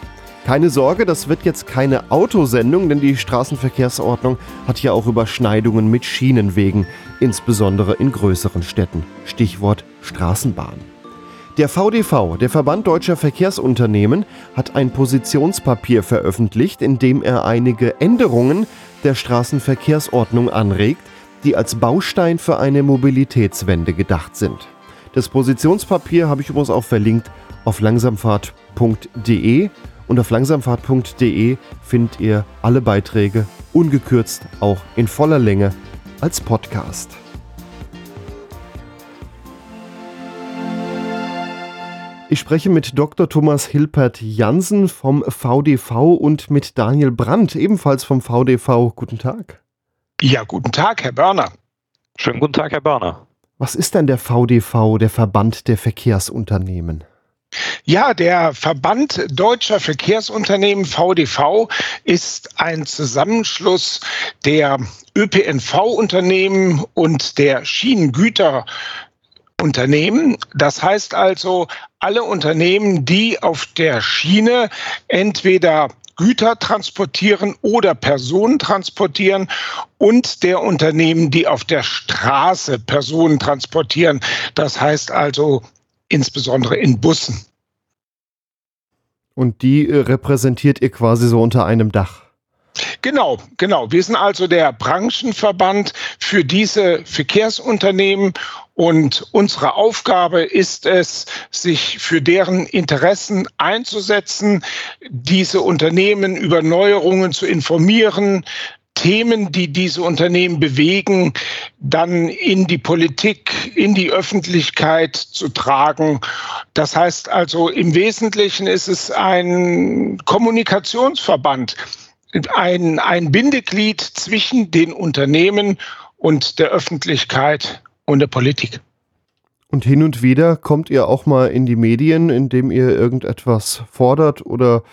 Keine Sorge, das wird jetzt keine Autosendung, denn die Straßenverkehrsordnung hat ja auch Überschneidungen mit Schienenwegen, insbesondere in größeren Städten. Stichwort Straßenbahn. Der VDV, der Verband Deutscher Verkehrsunternehmen, hat ein Positionspapier veröffentlicht, in dem er einige Änderungen der Straßenverkehrsordnung anregt, die als Baustein für eine Mobilitätswende gedacht sind. Das Positionspapier habe ich übrigens auch verlinkt auf langsamfahrt.de und auf langsamfahrt.de findet ihr alle Beiträge ungekürzt auch in voller Länge als Podcast. Ich spreche mit Dr. Thomas Hilpert Jansen vom VDV und mit Daniel Brandt, ebenfalls vom VDV. Guten Tag. Ja, guten Tag, Herr Börner. Schönen guten Tag, Herr Börner. Was ist denn der VDV, der Verband der Verkehrsunternehmen? Ja, der Verband deutscher Verkehrsunternehmen VDV ist ein Zusammenschluss der ÖPNV-Unternehmen und der Schienengüter Unternehmen. Das heißt also, alle Unternehmen, die auf der Schiene entweder Güter transportieren oder Personen transportieren und der Unternehmen, die auf der Straße Personen transportieren. Das heißt also insbesondere in Bussen. Und die äh, repräsentiert ihr quasi so unter einem Dach? Genau, genau. Wir sind also der Branchenverband für diese Verkehrsunternehmen und unsere Aufgabe ist es, sich für deren Interessen einzusetzen, diese Unternehmen über Neuerungen zu informieren, Themen, die diese Unternehmen bewegen, dann in die Politik, in die Öffentlichkeit zu tragen. Das heißt also, im Wesentlichen ist es ein Kommunikationsverband ein, ein Bindeglied zwischen den Unternehmen und der Öffentlichkeit und der Politik. Und hin und wieder kommt ihr auch mal in die Medien, indem ihr irgendetwas fordert oder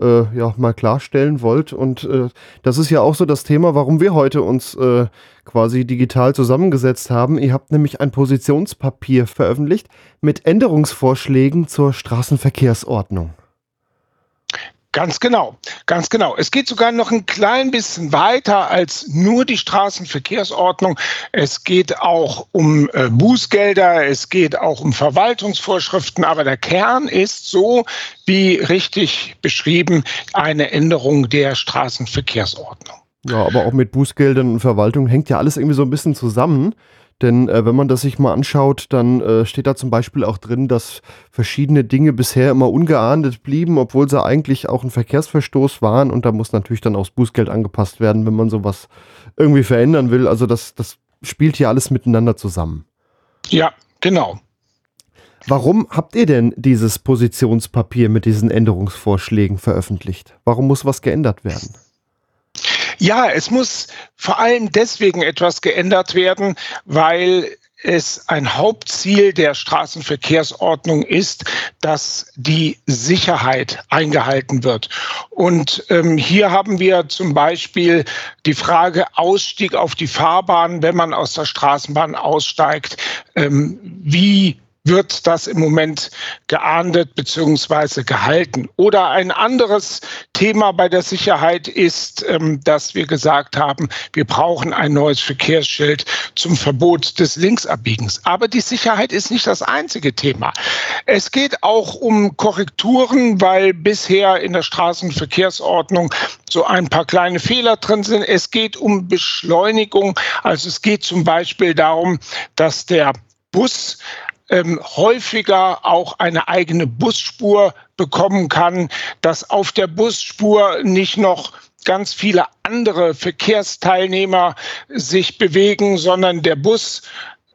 äh, ja mal klarstellen wollt. Und äh, das ist ja auch so das Thema, warum wir heute uns äh, quasi digital zusammengesetzt haben. Ihr habt nämlich ein Positionspapier veröffentlicht mit Änderungsvorschlägen zur Straßenverkehrsordnung. Ganz genau, ganz genau. Es geht sogar noch ein klein bisschen weiter als nur die Straßenverkehrsordnung. Es geht auch um äh, Bußgelder, es geht auch um Verwaltungsvorschriften, aber der Kern ist so, wie richtig beschrieben, eine Änderung der Straßenverkehrsordnung. Ja, aber auch mit Bußgeldern und Verwaltung hängt ja alles irgendwie so ein bisschen zusammen. Denn äh, wenn man das sich mal anschaut, dann äh, steht da zum Beispiel auch drin, dass verschiedene Dinge bisher immer ungeahndet blieben, obwohl sie eigentlich auch ein Verkehrsverstoß waren. Und da muss natürlich dann auch das Bußgeld angepasst werden, wenn man sowas irgendwie verändern will. Also das, das spielt hier alles miteinander zusammen. Ja, genau. Warum habt ihr denn dieses Positionspapier mit diesen Änderungsvorschlägen veröffentlicht? Warum muss was geändert werden? Ja, es muss vor allem deswegen etwas geändert werden, weil es ein Hauptziel der Straßenverkehrsordnung ist, dass die Sicherheit eingehalten wird. Und ähm, hier haben wir zum Beispiel die Frage Ausstieg auf die Fahrbahn, wenn man aus der Straßenbahn aussteigt. Ähm, wie wird das im Moment geahndet bzw. gehalten. Oder ein anderes Thema bei der Sicherheit ist, ähm, dass wir gesagt haben, wir brauchen ein neues Verkehrsschild zum Verbot des Linksabbiegens. Aber die Sicherheit ist nicht das einzige Thema. Es geht auch um Korrekturen, weil bisher in der Straßenverkehrsordnung so ein paar kleine Fehler drin sind. Es geht um Beschleunigung. Also es geht zum Beispiel darum, dass der Bus ähm, häufiger auch eine eigene Busspur bekommen kann, dass auf der Busspur nicht noch ganz viele andere Verkehrsteilnehmer sich bewegen, sondern der Bus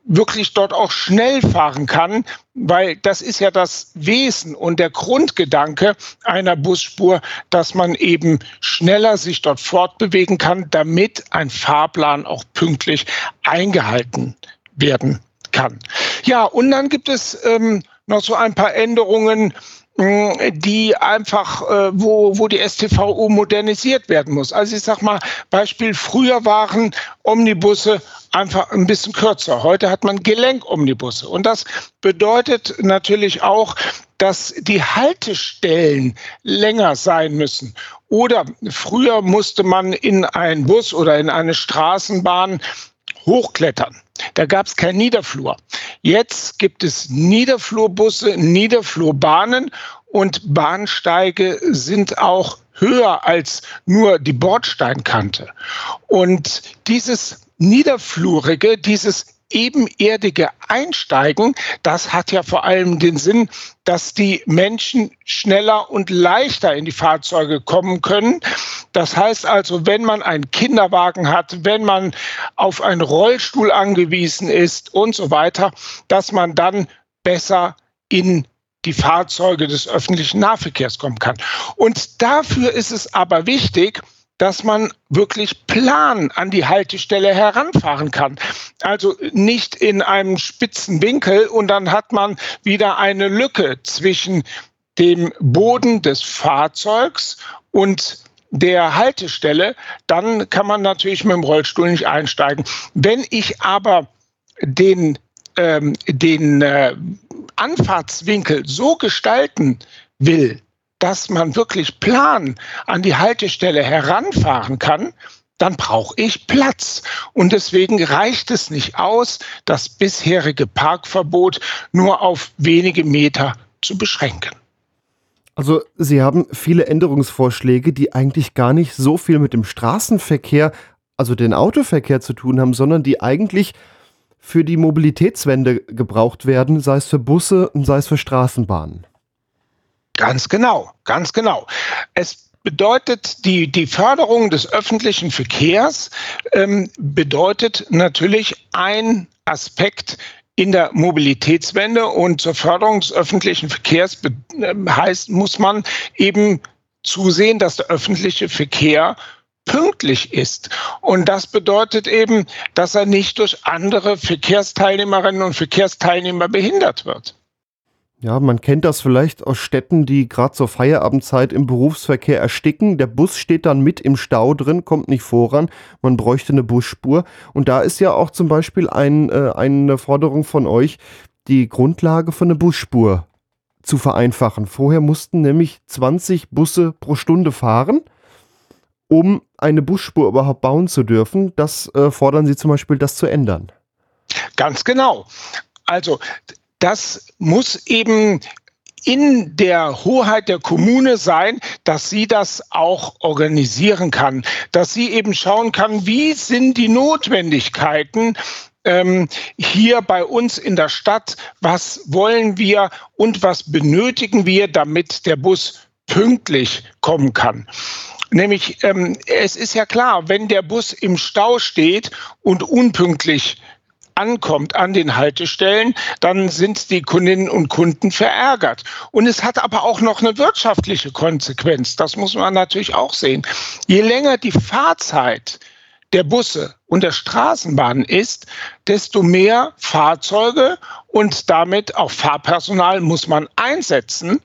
wirklich dort auch schnell fahren kann, weil das ist ja das Wesen und der Grundgedanke einer Busspur, dass man eben schneller sich dort fortbewegen kann, damit ein Fahrplan auch pünktlich eingehalten werden kann. Ja, und dann gibt es ähm, noch so ein paar Änderungen, die einfach, äh, wo, wo die STVO modernisiert werden muss. Also ich sag mal, Beispiel, früher waren Omnibusse einfach ein bisschen kürzer. Heute hat man Gelenkomnibusse. Und das bedeutet natürlich auch, dass die Haltestellen länger sein müssen. Oder früher musste man in einen Bus oder in eine Straßenbahn hochklettern. Da gab es keinen Niederflur. Jetzt gibt es Niederflurbusse, Niederflurbahnen und Bahnsteige sind auch höher als nur die Bordsteinkante. Und dieses Niederflurige, dieses ebenerdige Einsteigen, das hat ja vor allem den Sinn, dass die Menschen schneller und leichter in die Fahrzeuge kommen können. Das heißt also, wenn man einen Kinderwagen hat, wenn man auf einen Rollstuhl angewiesen ist und so weiter, dass man dann besser in die Fahrzeuge des öffentlichen Nahverkehrs kommen kann. Und dafür ist es aber wichtig, dass man wirklich plan an die Haltestelle heranfahren kann. Also nicht in einem spitzen Winkel und dann hat man wieder eine Lücke zwischen dem Boden des Fahrzeugs und der Haltestelle, dann kann man natürlich mit dem Rollstuhl nicht einsteigen. Wenn ich aber den, ähm, den äh, Anfahrtswinkel so gestalten will, dass man wirklich plan an die Haltestelle heranfahren kann, dann brauche ich Platz. Und deswegen reicht es nicht aus, das bisherige Parkverbot nur auf wenige Meter zu beschränken. Also Sie haben viele Änderungsvorschläge, die eigentlich gar nicht so viel mit dem Straßenverkehr, also den Autoverkehr zu tun haben, sondern die eigentlich für die Mobilitätswende gebraucht werden, sei es für Busse und sei es für Straßenbahnen. Ganz genau, ganz genau. Es bedeutet, die, die Förderung des öffentlichen Verkehrs ähm, bedeutet natürlich ein Aspekt in der Mobilitätswende und zur Förderung des öffentlichen Verkehrs ähm, heißt, muss man eben zusehen, dass der öffentliche Verkehr pünktlich ist. Und das bedeutet eben, dass er nicht durch andere Verkehrsteilnehmerinnen und Verkehrsteilnehmer behindert wird. Ja, man kennt das vielleicht aus Städten, die gerade zur Feierabendzeit im Berufsverkehr ersticken. Der Bus steht dann mit im Stau drin, kommt nicht voran. Man bräuchte eine Busspur. Und da ist ja auch zum Beispiel ein, äh, eine Forderung von euch, die Grundlage von einer Busspur zu vereinfachen. Vorher mussten nämlich 20 Busse pro Stunde fahren, um eine Busspur überhaupt bauen zu dürfen. Das äh, fordern Sie zum Beispiel, das zu ändern. Ganz genau. Also das muss eben in der Hoheit der Kommune sein, dass sie das auch organisieren kann, dass sie eben schauen kann, wie sind die Notwendigkeiten ähm, hier bei uns in der Stadt, was wollen wir und was benötigen wir, damit der Bus pünktlich kommen kann. Nämlich, ähm, es ist ja klar, wenn der Bus im Stau steht und unpünktlich ankommt an den Haltestellen, dann sind die Kundinnen und Kunden verärgert. Und es hat aber auch noch eine wirtschaftliche Konsequenz. Das muss man natürlich auch sehen. Je länger die Fahrzeit der Busse und der Straßenbahn ist, desto mehr Fahrzeuge und damit auch Fahrpersonal muss man einsetzen.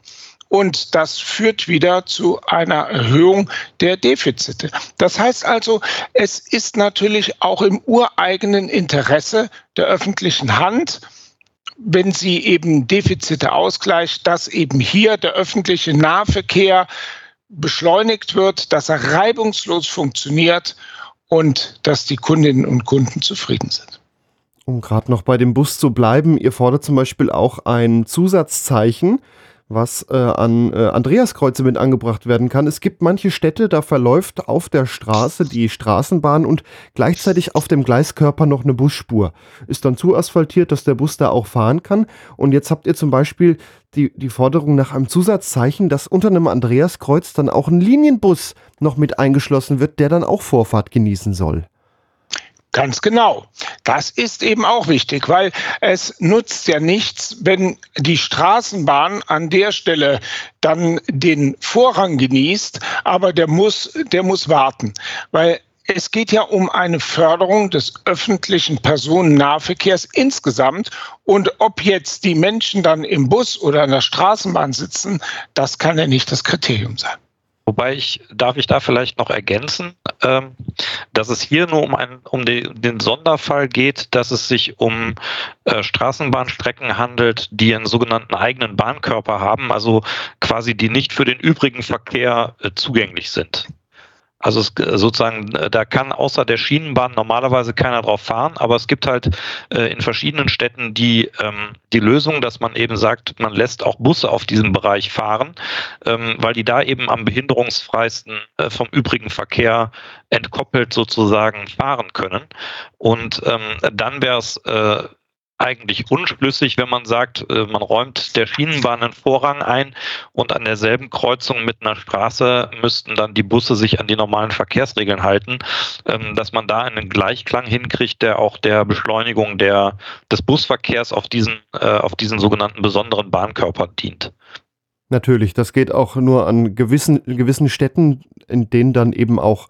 Und das führt wieder zu einer Erhöhung der Defizite. Das heißt also, es ist natürlich auch im ureigenen Interesse der öffentlichen Hand, wenn sie eben Defizite ausgleicht, dass eben hier der öffentliche Nahverkehr beschleunigt wird, dass er reibungslos funktioniert und dass die Kundinnen und Kunden zufrieden sind. Um gerade noch bei dem Bus zu bleiben, ihr fordert zum Beispiel auch ein Zusatzzeichen was äh, an äh, Andreaskreuze mit angebracht werden kann. Es gibt manche Städte, da verläuft auf der Straße die Straßenbahn und gleichzeitig auf dem Gleiskörper noch eine Busspur. Ist dann zu asphaltiert, dass der Bus da auch fahren kann. Und jetzt habt ihr zum Beispiel die, die Forderung nach einem Zusatzzeichen, dass unter einem Andreaskreuz dann auch ein Linienbus noch mit eingeschlossen wird, der dann auch Vorfahrt genießen soll. Ganz genau. Das ist eben auch wichtig, weil es nutzt ja nichts, wenn die Straßenbahn an der Stelle dann den Vorrang genießt, aber der muss, der muss warten, weil es geht ja um eine Förderung des öffentlichen Personennahverkehrs insgesamt. Und ob jetzt die Menschen dann im Bus oder in der Straßenbahn sitzen, das kann ja nicht das Kriterium sein. Wobei ich, darf ich da vielleicht noch ergänzen, ähm, dass es hier nur um, einen, um den, den Sonderfall geht, dass es sich um äh, Straßenbahnstrecken handelt, die einen sogenannten eigenen Bahnkörper haben, also quasi die nicht für den übrigen Verkehr äh, zugänglich sind. Also es, äh, sozusagen, äh, da kann außer der Schienenbahn normalerweise keiner drauf fahren, aber es gibt halt äh, in verschiedenen Städten die, ähm, die Lösung, dass man eben sagt, man lässt auch Busse auf diesem Bereich fahren, ähm, weil die da eben am behinderungsfreisten äh, vom übrigen Verkehr entkoppelt sozusagen fahren können. Und ähm, dann wäre es äh, eigentlich unschlüssig, wenn man sagt, äh, man räumt der Schienenbahn einen Vorrang ein und an derselben Kreuzung mit einer Straße müssten dann die Busse sich an die normalen Verkehrsregeln halten, ähm, dass man da einen Gleichklang hinkriegt, der auch der Beschleunigung der, des Busverkehrs auf diesen, äh, auf diesen sogenannten besonderen Bahnkörper dient. Natürlich, das geht auch nur an gewissen, gewissen Städten, in denen dann eben auch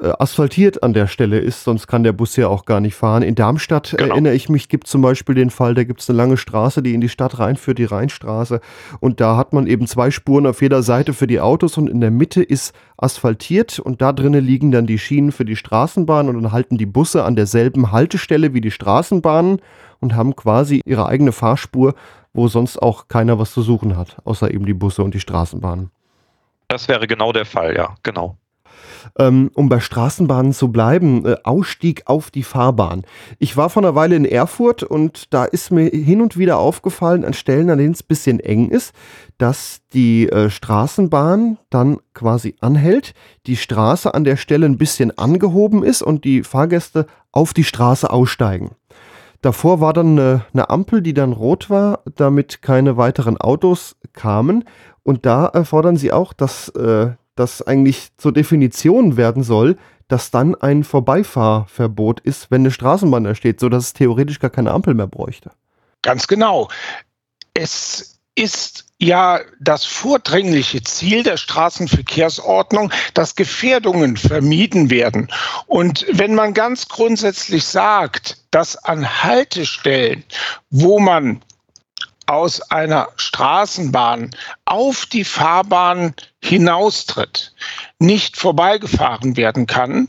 äh, asphaltiert an der Stelle ist, sonst kann der Bus ja auch gar nicht fahren. In Darmstadt genau. erinnere ich mich, gibt zum Beispiel den Fall, da gibt es eine lange Straße, die in die Stadt reinführt, die Rheinstraße. Und da hat man eben zwei Spuren auf jeder Seite für die Autos und in der Mitte ist asphaltiert und da drinnen liegen dann die Schienen für die Straßenbahn und dann halten die Busse an derselben Haltestelle wie die Straßenbahnen und haben quasi ihre eigene Fahrspur, wo sonst auch keiner was zu suchen hat, außer eben die Busse und die Straßenbahnen. Das wäre genau der Fall, ja, genau. Ähm, um bei Straßenbahnen zu bleiben, äh, Ausstieg auf die Fahrbahn. Ich war vor einer Weile in Erfurt und da ist mir hin und wieder aufgefallen, an Stellen, an denen es ein bisschen eng ist, dass die äh, Straßenbahn dann quasi anhält, die Straße an der Stelle ein bisschen angehoben ist und die Fahrgäste auf die Straße aussteigen. Davor war dann eine, eine, Ampel, die dann rot war, damit keine weiteren Autos kamen. Und da erfordern sie auch, dass äh, das eigentlich zur Definition werden soll, dass dann ein Vorbeifahrverbot ist, wenn eine Straßenbahn da steht, sodass es theoretisch gar keine Ampel mehr bräuchte. Ganz genau. Es ist ja das vordringliche Ziel der Straßenverkehrsordnung, dass Gefährdungen vermieden werden. Und wenn man ganz grundsätzlich sagt, dass an Haltestellen, wo man aus einer Straßenbahn auf die Fahrbahn hinaustritt, nicht vorbeigefahren werden kann,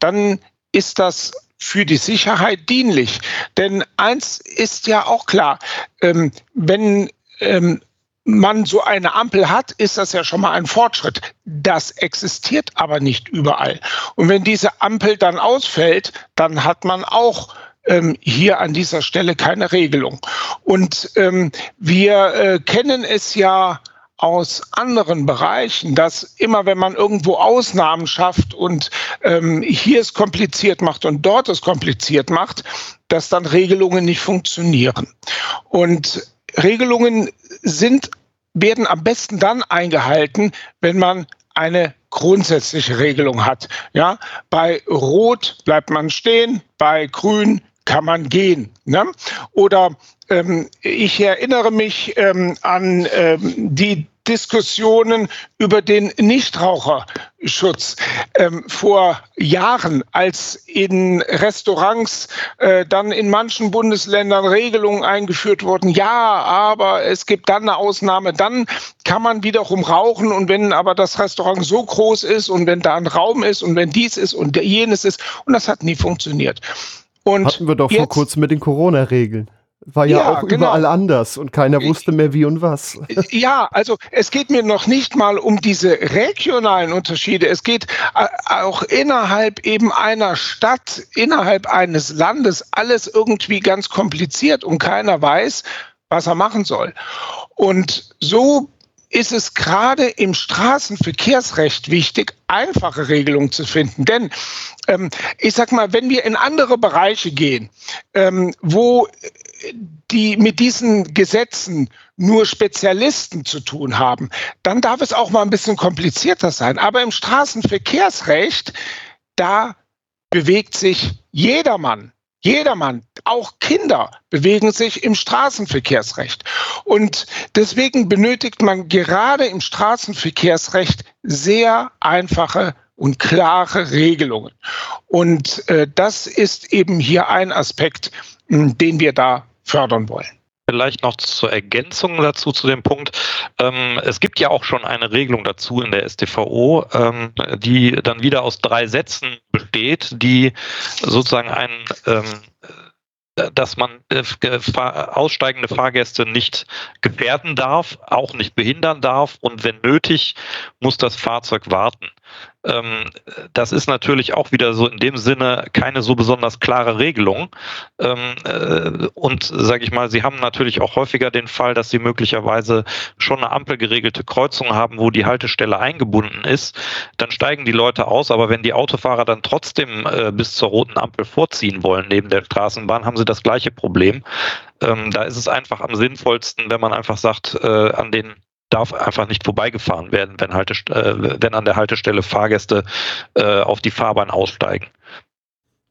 dann ist das für die Sicherheit dienlich. Denn eins ist ja auch klar, ähm, wenn ähm, man so eine Ampel hat, ist das ja schon mal ein Fortschritt. Das existiert aber nicht überall. Und wenn diese Ampel dann ausfällt, dann hat man auch ähm, hier an dieser Stelle keine Regelung. Und ähm, wir äh, kennen es ja aus anderen Bereichen, dass immer wenn man irgendwo Ausnahmen schafft und ähm, hier es kompliziert macht und dort es kompliziert macht, dass dann Regelungen nicht funktionieren. Und Regelungen sind, werden am besten dann eingehalten, wenn man eine grundsätzliche Regelung hat. Ja, bei Rot bleibt man stehen, bei Grün kann man gehen. Ne? Oder ähm, ich erinnere mich ähm, an ähm, die Diskussionen über den Nichtraucherschutz ähm, vor Jahren, als in Restaurants äh, dann in manchen Bundesländern Regelungen eingeführt wurden. Ja, aber es gibt dann eine Ausnahme, dann kann man wiederum rauchen und wenn aber das Restaurant so groß ist und wenn da ein Raum ist und wenn dies ist und jenes ist und das hat nie funktioniert. Und Hatten wir doch vor kurzem mit den Corona-Regeln. War ja, ja auch genau. überall anders und keiner wusste mehr wie und was. Ja, also es geht mir noch nicht mal um diese regionalen Unterschiede. Es geht äh, auch innerhalb eben einer Stadt, innerhalb eines Landes alles irgendwie ganz kompliziert und keiner weiß, was er machen soll. Und so ist es gerade im Straßenverkehrsrecht wichtig, einfache Regelungen zu finden. Denn ähm, ich sag mal, wenn wir in andere Bereiche gehen, ähm, wo die mit diesen Gesetzen nur Spezialisten zu tun haben, dann darf es auch mal ein bisschen komplizierter sein. Aber im Straßenverkehrsrecht, da bewegt sich jedermann Jedermann, auch Kinder bewegen sich im Straßenverkehrsrecht. Und deswegen benötigt man gerade im Straßenverkehrsrecht sehr einfache und klare Regelungen. Und äh, das ist eben hier ein Aspekt, den wir da fördern wollen. Vielleicht noch zur Ergänzung dazu, zu dem Punkt. Ähm, es gibt ja auch schon eine Regelung dazu in der StVO, ähm, die dann wieder aus drei Sätzen besteht, die sozusagen einen ähm, dass man äh, aussteigende Fahrgäste nicht gefährden darf, auch nicht behindern darf und wenn nötig, muss das Fahrzeug warten. Ähm, das ist natürlich auch wieder so in dem Sinne keine so besonders klare Regelung. Ähm, äh, und sage ich mal, Sie haben natürlich auch häufiger den Fall, dass Sie möglicherweise schon eine ampelgeregelte Kreuzung haben, wo die Haltestelle eingebunden ist. Dann steigen die Leute aus, aber wenn die Autofahrer dann trotzdem äh, bis zur roten Ampel vorziehen wollen neben der Straßenbahn, haben sie das gleiche Problem. Ähm, da ist es einfach am sinnvollsten, wenn man einfach sagt, äh, an den darf einfach nicht vorbeigefahren werden, wenn, Haltest äh, wenn an der Haltestelle Fahrgäste äh, auf die Fahrbahn aussteigen.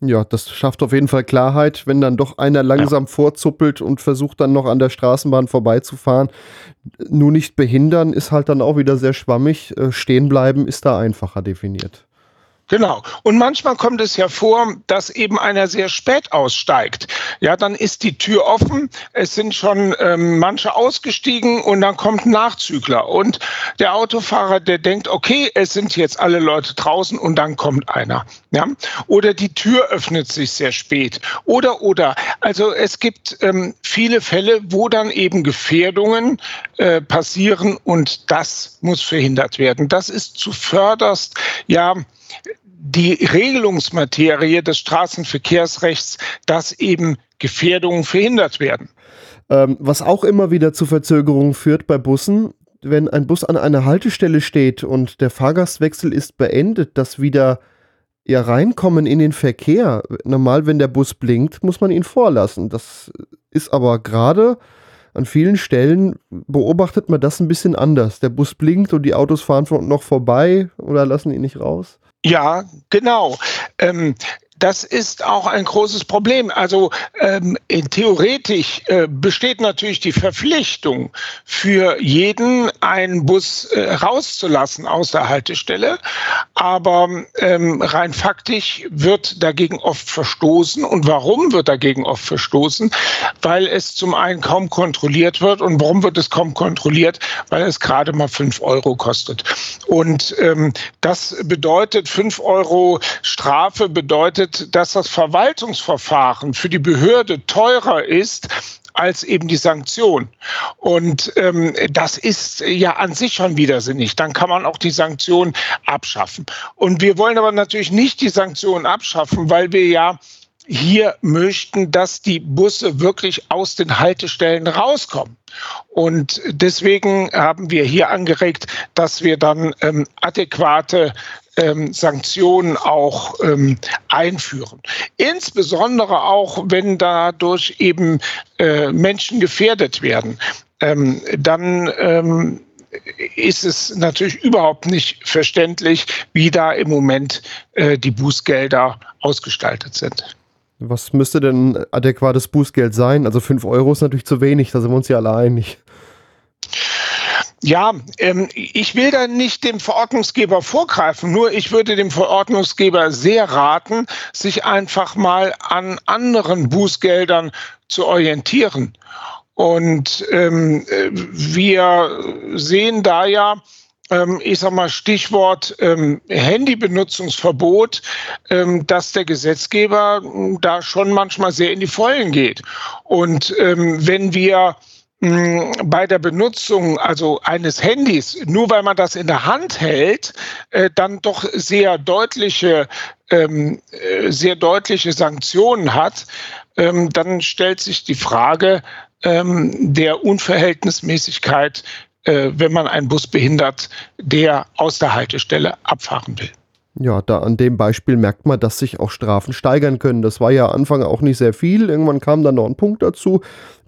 Ja, das schafft auf jeden Fall Klarheit, wenn dann doch einer langsam ja. vorzuppelt und versucht dann noch an der Straßenbahn vorbeizufahren. Nur nicht behindern ist halt dann auch wieder sehr schwammig. Äh, stehen bleiben ist da einfacher definiert. Genau. Und manchmal kommt es ja vor, dass eben einer sehr spät aussteigt. Ja, dann ist die Tür offen, es sind schon ähm, manche ausgestiegen und dann kommt ein Nachzügler. Und der Autofahrer, der denkt, okay, es sind jetzt alle Leute draußen und dann kommt einer. Ja? Oder die Tür öffnet sich sehr spät. Oder, oder. Also es gibt ähm, viele Fälle, wo dann eben Gefährdungen äh, passieren und das muss verhindert werden. Das ist zuvörderst, ja, die Regelungsmaterie des Straßenverkehrsrechts, dass eben Gefährdungen verhindert werden. Ähm, was auch immer wieder zu Verzögerungen führt bei Bussen, wenn ein Bus an einer Haltestelle steht und der Fahrgastwechsel ist beendet, dass wieder ja reinkommen in den Verkehr. Normal, wenn der Bus blinkt, muss man ihn vorlassen. Das ist aber gerade an vielen Stellen beobachtet man das ein bisschen anders. Der Bus blinkt und die Autos fahren noch vorbei oder lassen ihn nicht raus. Ja, genau. Ähm, das ist auch ein großes Problem. Also ähm, theoretisch äh, besteht natürlich die Verpflichtung für jeden, einen Bus äh, rauszulassen aus der Haltestelle. Aber ähm, rein faktisch wird dagegen oft verstoßen. Und warum wird dagegen oft verstoßen? Weil es zum einen kaum kontrolliert wird. Und warum wird es kaum kontrolliert? Weil es gerade mal fünf Euro kostet. Und ähm, das bedeutet, fünf Euro Strafe bedeutet, dass das Verwaltungsverfahren für die Behörde teurer ist als eben die Sanktion. Und ähm, das ist ja an sich schon widersinnig. Dann kann man auch die Sanktion abschaffen. Und wir wollen aber natürlich nicht die Sanktion abschaffen, weil wir ja hier möchten, dass die Busse wirklich aus den Haltestellen rauskommen. Und deswegen haben wir hier angeregt, dass wir dann ähm, adäquate ähm, Sanktionen auch ähm, einführen. Insbesondere auch, wenn dadurch eben äh, Menschen gefährdet werden. Ähm, dann ähm, ist es natürlich überhaupt nicht verständlich, wie da im Moment äh, die Bußgelder ausgestaltet sind. Was müsste denn adäquates Bußgeld sein? Also 5 Euro ist natürlich zu wenig, da sind wir uns ja alle einig. Ja, ähm, ich will da nicht dem Verordnungsgeber vorgreifen, nur ich würde dem Verordnungsgeber sehr raten, sich einfach mal an anderen Bußgeldern zu orientieren. Und ähm, wir sehen da ja, ähm, ich sag mal Stichwort ähm, Handybenutzungsverbot, ähm, dass der Gesetzgeber da schon manchmal sehr in die Vollen geht. Und ähm, wenn wir bei der Benutzung also eines Handys, nur weil man das in der Hand hält, äh, dann doch sehr deutliche, ähm, äh, sehr deutliche Sanktionen hat, ähm, dann stellt sich die Frage ähm, der Unverhältnismäßigkeit, äh, wenn man einen Bus behindert, der aus der Haltestelle abfahren will. Ja, da an dem Beispiel merkt man, dass sich auch Strafen steigern können. Das war ja Anfang auch nicht sehr viel. Irgendwann kam dann noch ein Punkt dazu,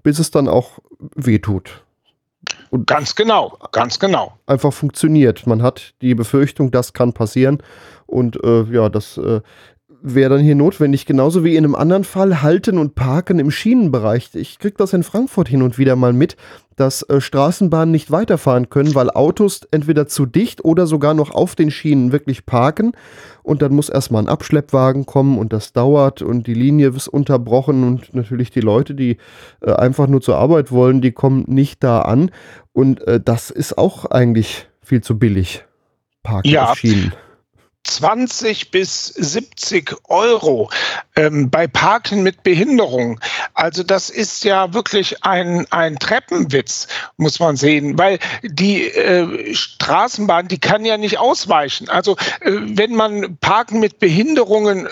bis es dann auch wehtut. Und ganz genau, ganz genau. Einfach funktioniert. Man hat die Befürchtung, das kann passieren. Und äh, ja, das äh, wäre dann hier notwendig, genauso wie in einem anderen Fall Halten und Parken im Schienenbereich. Ich kriege das in Frankfurt hin und wieder mal mit, dass äh, Straßenbahnen nicht weiterfahren können, weil Autos entweder zu dicht oder sogar noch auf den Schienen wirklich parken und dann muss erstmal ein Abschleppwagen kommen und das dauert und die Linie ist unterbrochen und natürlich die Leute, die äh, einfach nur zur Arbeit wollen, die kommen nicht da an und äh, das ist auch eigentlich viel zu billig. Parken ja. auf Schienen. 20 bis 70 Euro ähm, bei Parken mit Behinderung. Also das ist ja wirklich ein, ein Treppenwitz, muss man sehen, weil die äh, Straßenbahn, die kann ja nicht ausweichen. Also äh, wenn man Parken mit Behinderungen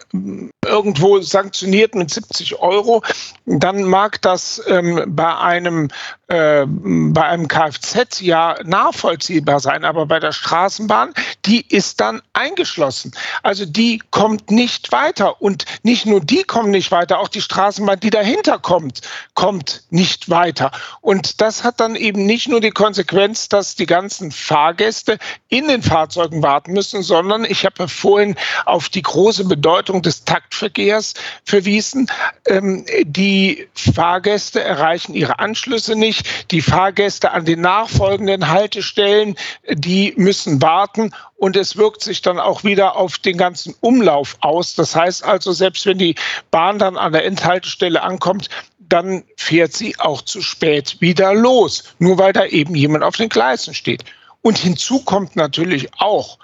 irgendwo sanktioniert mit 70 Euro, dann mag das ähm, bei einem äh, bei einem Kfz ja nachvollziehbar sein, aber bei der Straßenbahn, die ist dann eingeschlossen. Also die kommt nicht weiter und nicht nur die kommen nicht weiter, auch die Straßenbahn, die dahinter kommt, kommt nicht weiter. Und das hat dann eben nicht nur die Konsequenz, dass die ganzen Fahrgäste in den Fahrzeugen warten müssen, sondern ich habe vorhin auf die große Bedeutung des Taktverkehrs verwiesen. Ähm, die Fahrgäste erreichen ihre Anschlüsse nicht nicht. Die Fahrgäste an den nachfolgenden Haltestellen, die müssen warten und es wirkt sich dann auch wieder auf den ganzen Umlauf aus. Das heißt also, selbst wenn die Bahn dann an der Endhaltestelle ankommt, dann fährt sie auch zu spät wieder los, nur weil da eben jemand auf den Gleisen steht. Und hinzu kommt natürlich auch,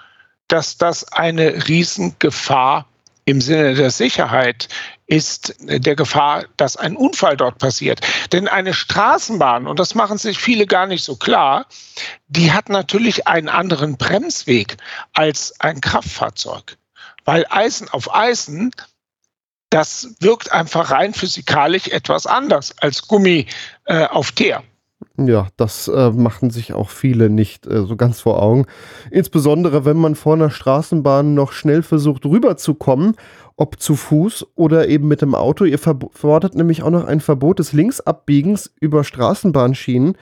dass das eine Riesengefahr im Sinne der Sicherheit ist der Gefahr, dass ein Unfall dort passiert. Denn eine Straßenbahn, und das machen sich viele gar nicht so klar, die hat natürlich einen anderen Bremsweg als ein Kraftfahrzeug. Weil Eisen auf Eisen, das wirkt einfach rein physikalisch etwas anders als Gummi äh, auf Teer. Ja, das äh, machen sich auch viele nicht äh, so ganz vor Augen. Insbesondere, wenn man vor einer Straßenbahn noch schnell versucht rüberzukommen ob zu Fuß oder eben mit dem Auto. Ihr fordert nämlich auch noch ein Verbot des Linksabbiegens über Straßenbahnschienen.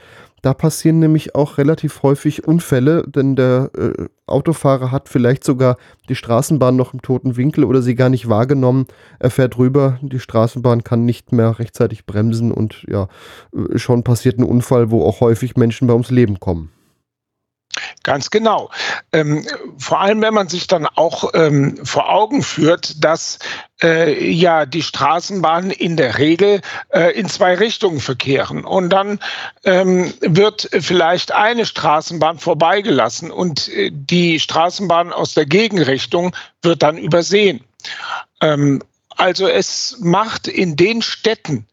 Da passieren nämlich auch relativ häufig Unfälle, denn der äh, Autofahrer hat vielleicht sogar die Straßenbahn noch im toten Winkel oder sie gar nicht wahrgenommen. Er fährt rüber, die Straßenbahn kann nicht mehr rechtzeitig bremsen und ja, äh, schon passiert ein Unfall, wo auch häufig Menschen bei ums Leben kommen. Ganz genau. Ähm, vor allem, wenn man sich dann auch ähm, vor Augen führt, dass äh, ja die Straßenbahnen in der Regel äh, in zwei Richtungen verkehren und dann ähm, wird vielleicht eine Straßenbahn vorbeigelassen und äh, die Straßenbahn aus der Gegenrichtung wird dann übersehen. Ähm, also es macht in den Städten,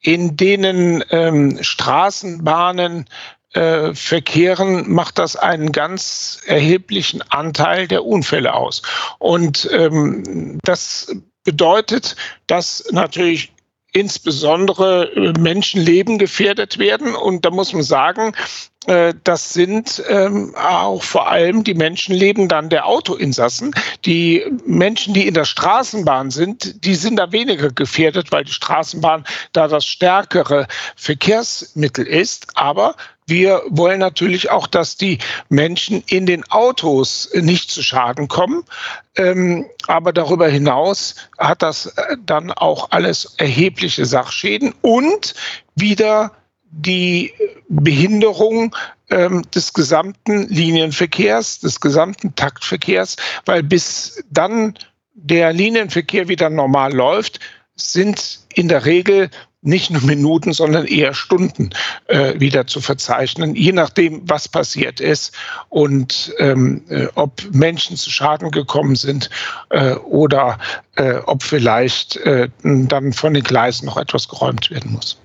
in denen ähm, Straßenbahnen äh, verkehren, macht das einen ganz erheblichen Anteil der Unfälle aus. Und ähm, das bedeutet, dass natürlich insbesondere äh, Menschenleben gefährdet werden. Und da muss man sagen, das sind ähm, auch vor allem die Menschenleben dann der Autoinsassen. Die Menschen, die in der Straßenbahn sind, die sind da weniger gefährdet, weil die Straßenbahn da das stärkere Verkehrsmittel ist. Aber wir wollen natürlich auch, dass die Menschen in den Autos nicht zu Schaden kommen. Ähm, aber darüber hinaus hat das äh, dann auch alles erhebliche Sachschäden und wieder die Behinderung ähm, des gesamten Linienverkehrs, des gesamten Taktverkehrs, weil bis dann der Linienverkehr wieder normal läuft, sind in der Regel nicht nur Minuten, sondern eher Stunden äh, wieder zu verzeichnen, je nachdem, was passiert ist und ähm, äh, ob Menschen zu Schaden gekommen sind äh, oder äh, ob vielleicht äh, dann von den Gleisen noch etwas geräumt werden muss.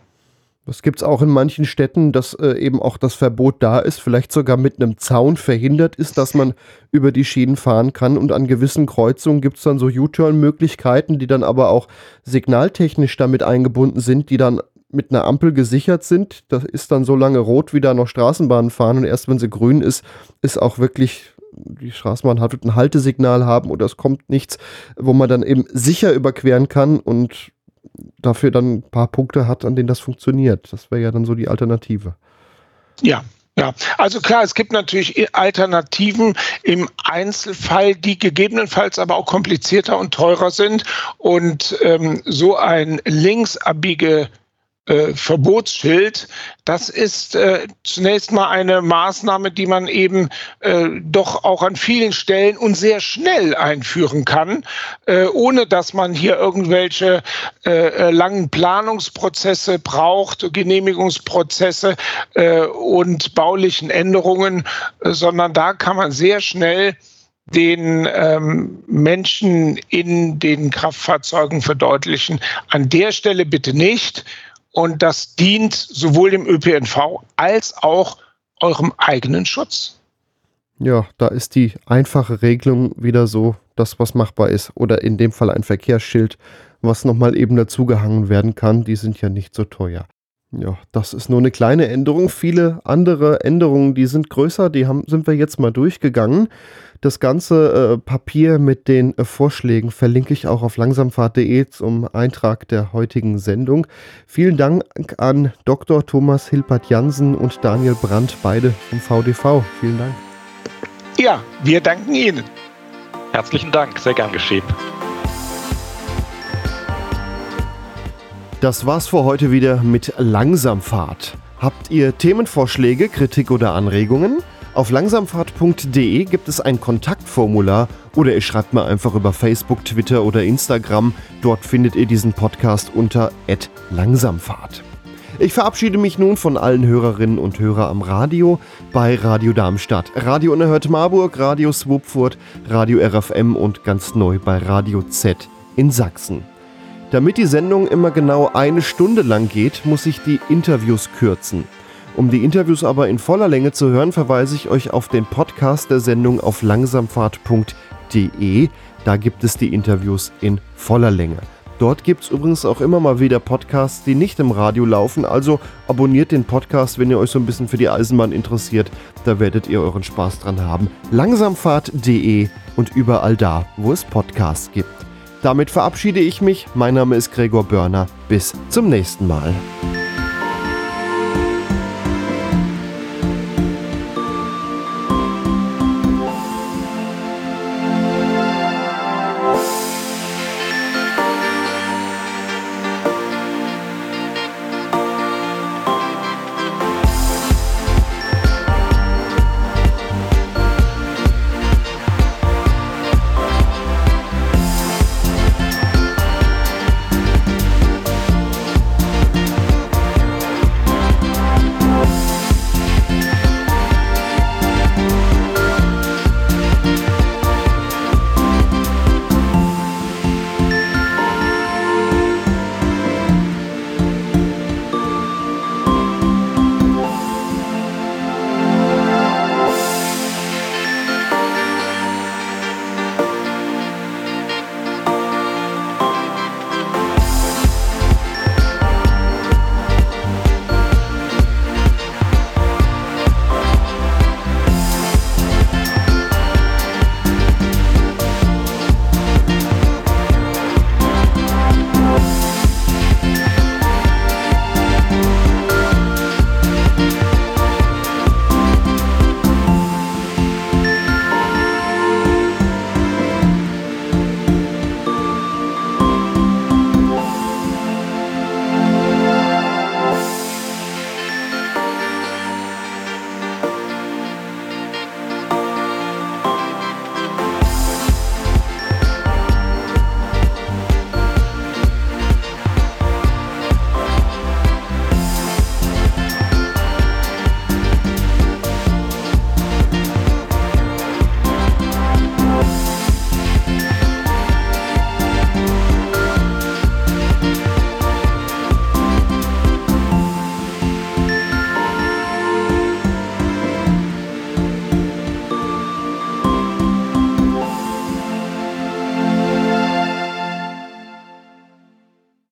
Das gibt es auch in manchen Städten, dass äh, eben auch das Verbot da ist, vielleicht sogar mit einem Zaun verhindert ist, dass man über die Schienen fahren kann. Und an gewissen Kreuzungen gibt es dann so U-Turn-Möglichkeiten, die dann aber auch signaltechnisch damit eingebunden sind, die dann mit einer Ampel gesichert sind. Das ist dann so lange rot, wie da noch Straßenbahnen fahren. Und erst wenn sie grün ist, ist auch wirklich die Straßenbahn hat ein Haltesignal haben oder es kommt nichts, wo man dann eben sicher überqueren kann und dafür dann ein paar Punkte hat, an denen das funktioniert. Das wäre ja dann so die Alternative. Ja, ja, also klar, es gibt natürlich Alternativen im Einzelfall, die gegebenenfalls aber auch komplizierter und teurer sind. Und ähm, so ein linksabbiege äh, Verbotsschild, das ist äh, zunächst mal eine Maßnahme, die man eben äh, doch auch an vielen Stellen und sehr schnell einführen kann, äh, ohne dass man hier irgendwelche äh, äh, langen Planungsprozesse braucht, Genehmigungsprozesse und baulichen Änderungen, sondern da kann man sehr schnell den ähm, Menschen in den Kraftfahrzeugen verdeutlichen. An der Stelle bitte nicht. Und das dient sowohl dem ÖPNV als auch eurem eigenen Schutz. Ja, da ist die einfache Regelung wieder so, das, was machbar ist. Oder in dem Fall ein Verkehrsschild, was nochmal eben dazugehangen werden kann. Die sind ja nicht so teuer. Ja, das ist nur eine kleine Änderung. Viele andere Änderungen, die sind größer, die haben, sind wir jetzt mal durchgegangen. Das ganze äh, Papier mit den äh, Vorschlägen verlinke ich auch auf langsamfahrt.de zum Eintrag der heutigen Sendung. Vielen Dank an Dr. Thomas Hilpert-Jansen und Daniel Brandt, beide vom VDV. Vielen Dank. Ja, wir danken Ihnen. Herzlichen Dank, sehr gern geschehen. Das war's für heute wieder mit Langsamfahrt. Habt ihr Themenvorschläge, Kritik oder Anregungen? Auf langsamfahrt.de gibt es ein Kontaktformular oder ihr schreibt mir einfach über Facebook, Twitter oder Instagram. Dort findet ihr diesen Podcast unter @langsamfahrt. Ich verabschiede mich nun von allen Hörerinnen und Hörern am Radio bei Radio Darmstadt, Radio Unerhört Marburg, Radio Swupfurt, Radio RFM und ganz neu bei Radio Z in Sachsen. Damit die Sendung immer genau eine Stunde lang geht, muss ich die Interviews kürzen. Um die Interviews aber in voller Länge zu hören, verweise ich euch auf den Podcast der Sendung auf langsamfahrt.de. Da gibt es die Interviews in voller Länge. Dort gibt es übrigens auch immer mal wieder Podcasts, die nicht im Radio laufen. Also abonniert den Podcast, wenn ihr euch so ein bisschen für die Eisenbahn interessiert. Da werdet ihr euren Spaß dran haben. Langsamfahrt.de und überall da, wo es Podcasts gibt. Damit verabschiede ich mich. Mein Name ist Gregor Börner. Bis zum nächsten Mal.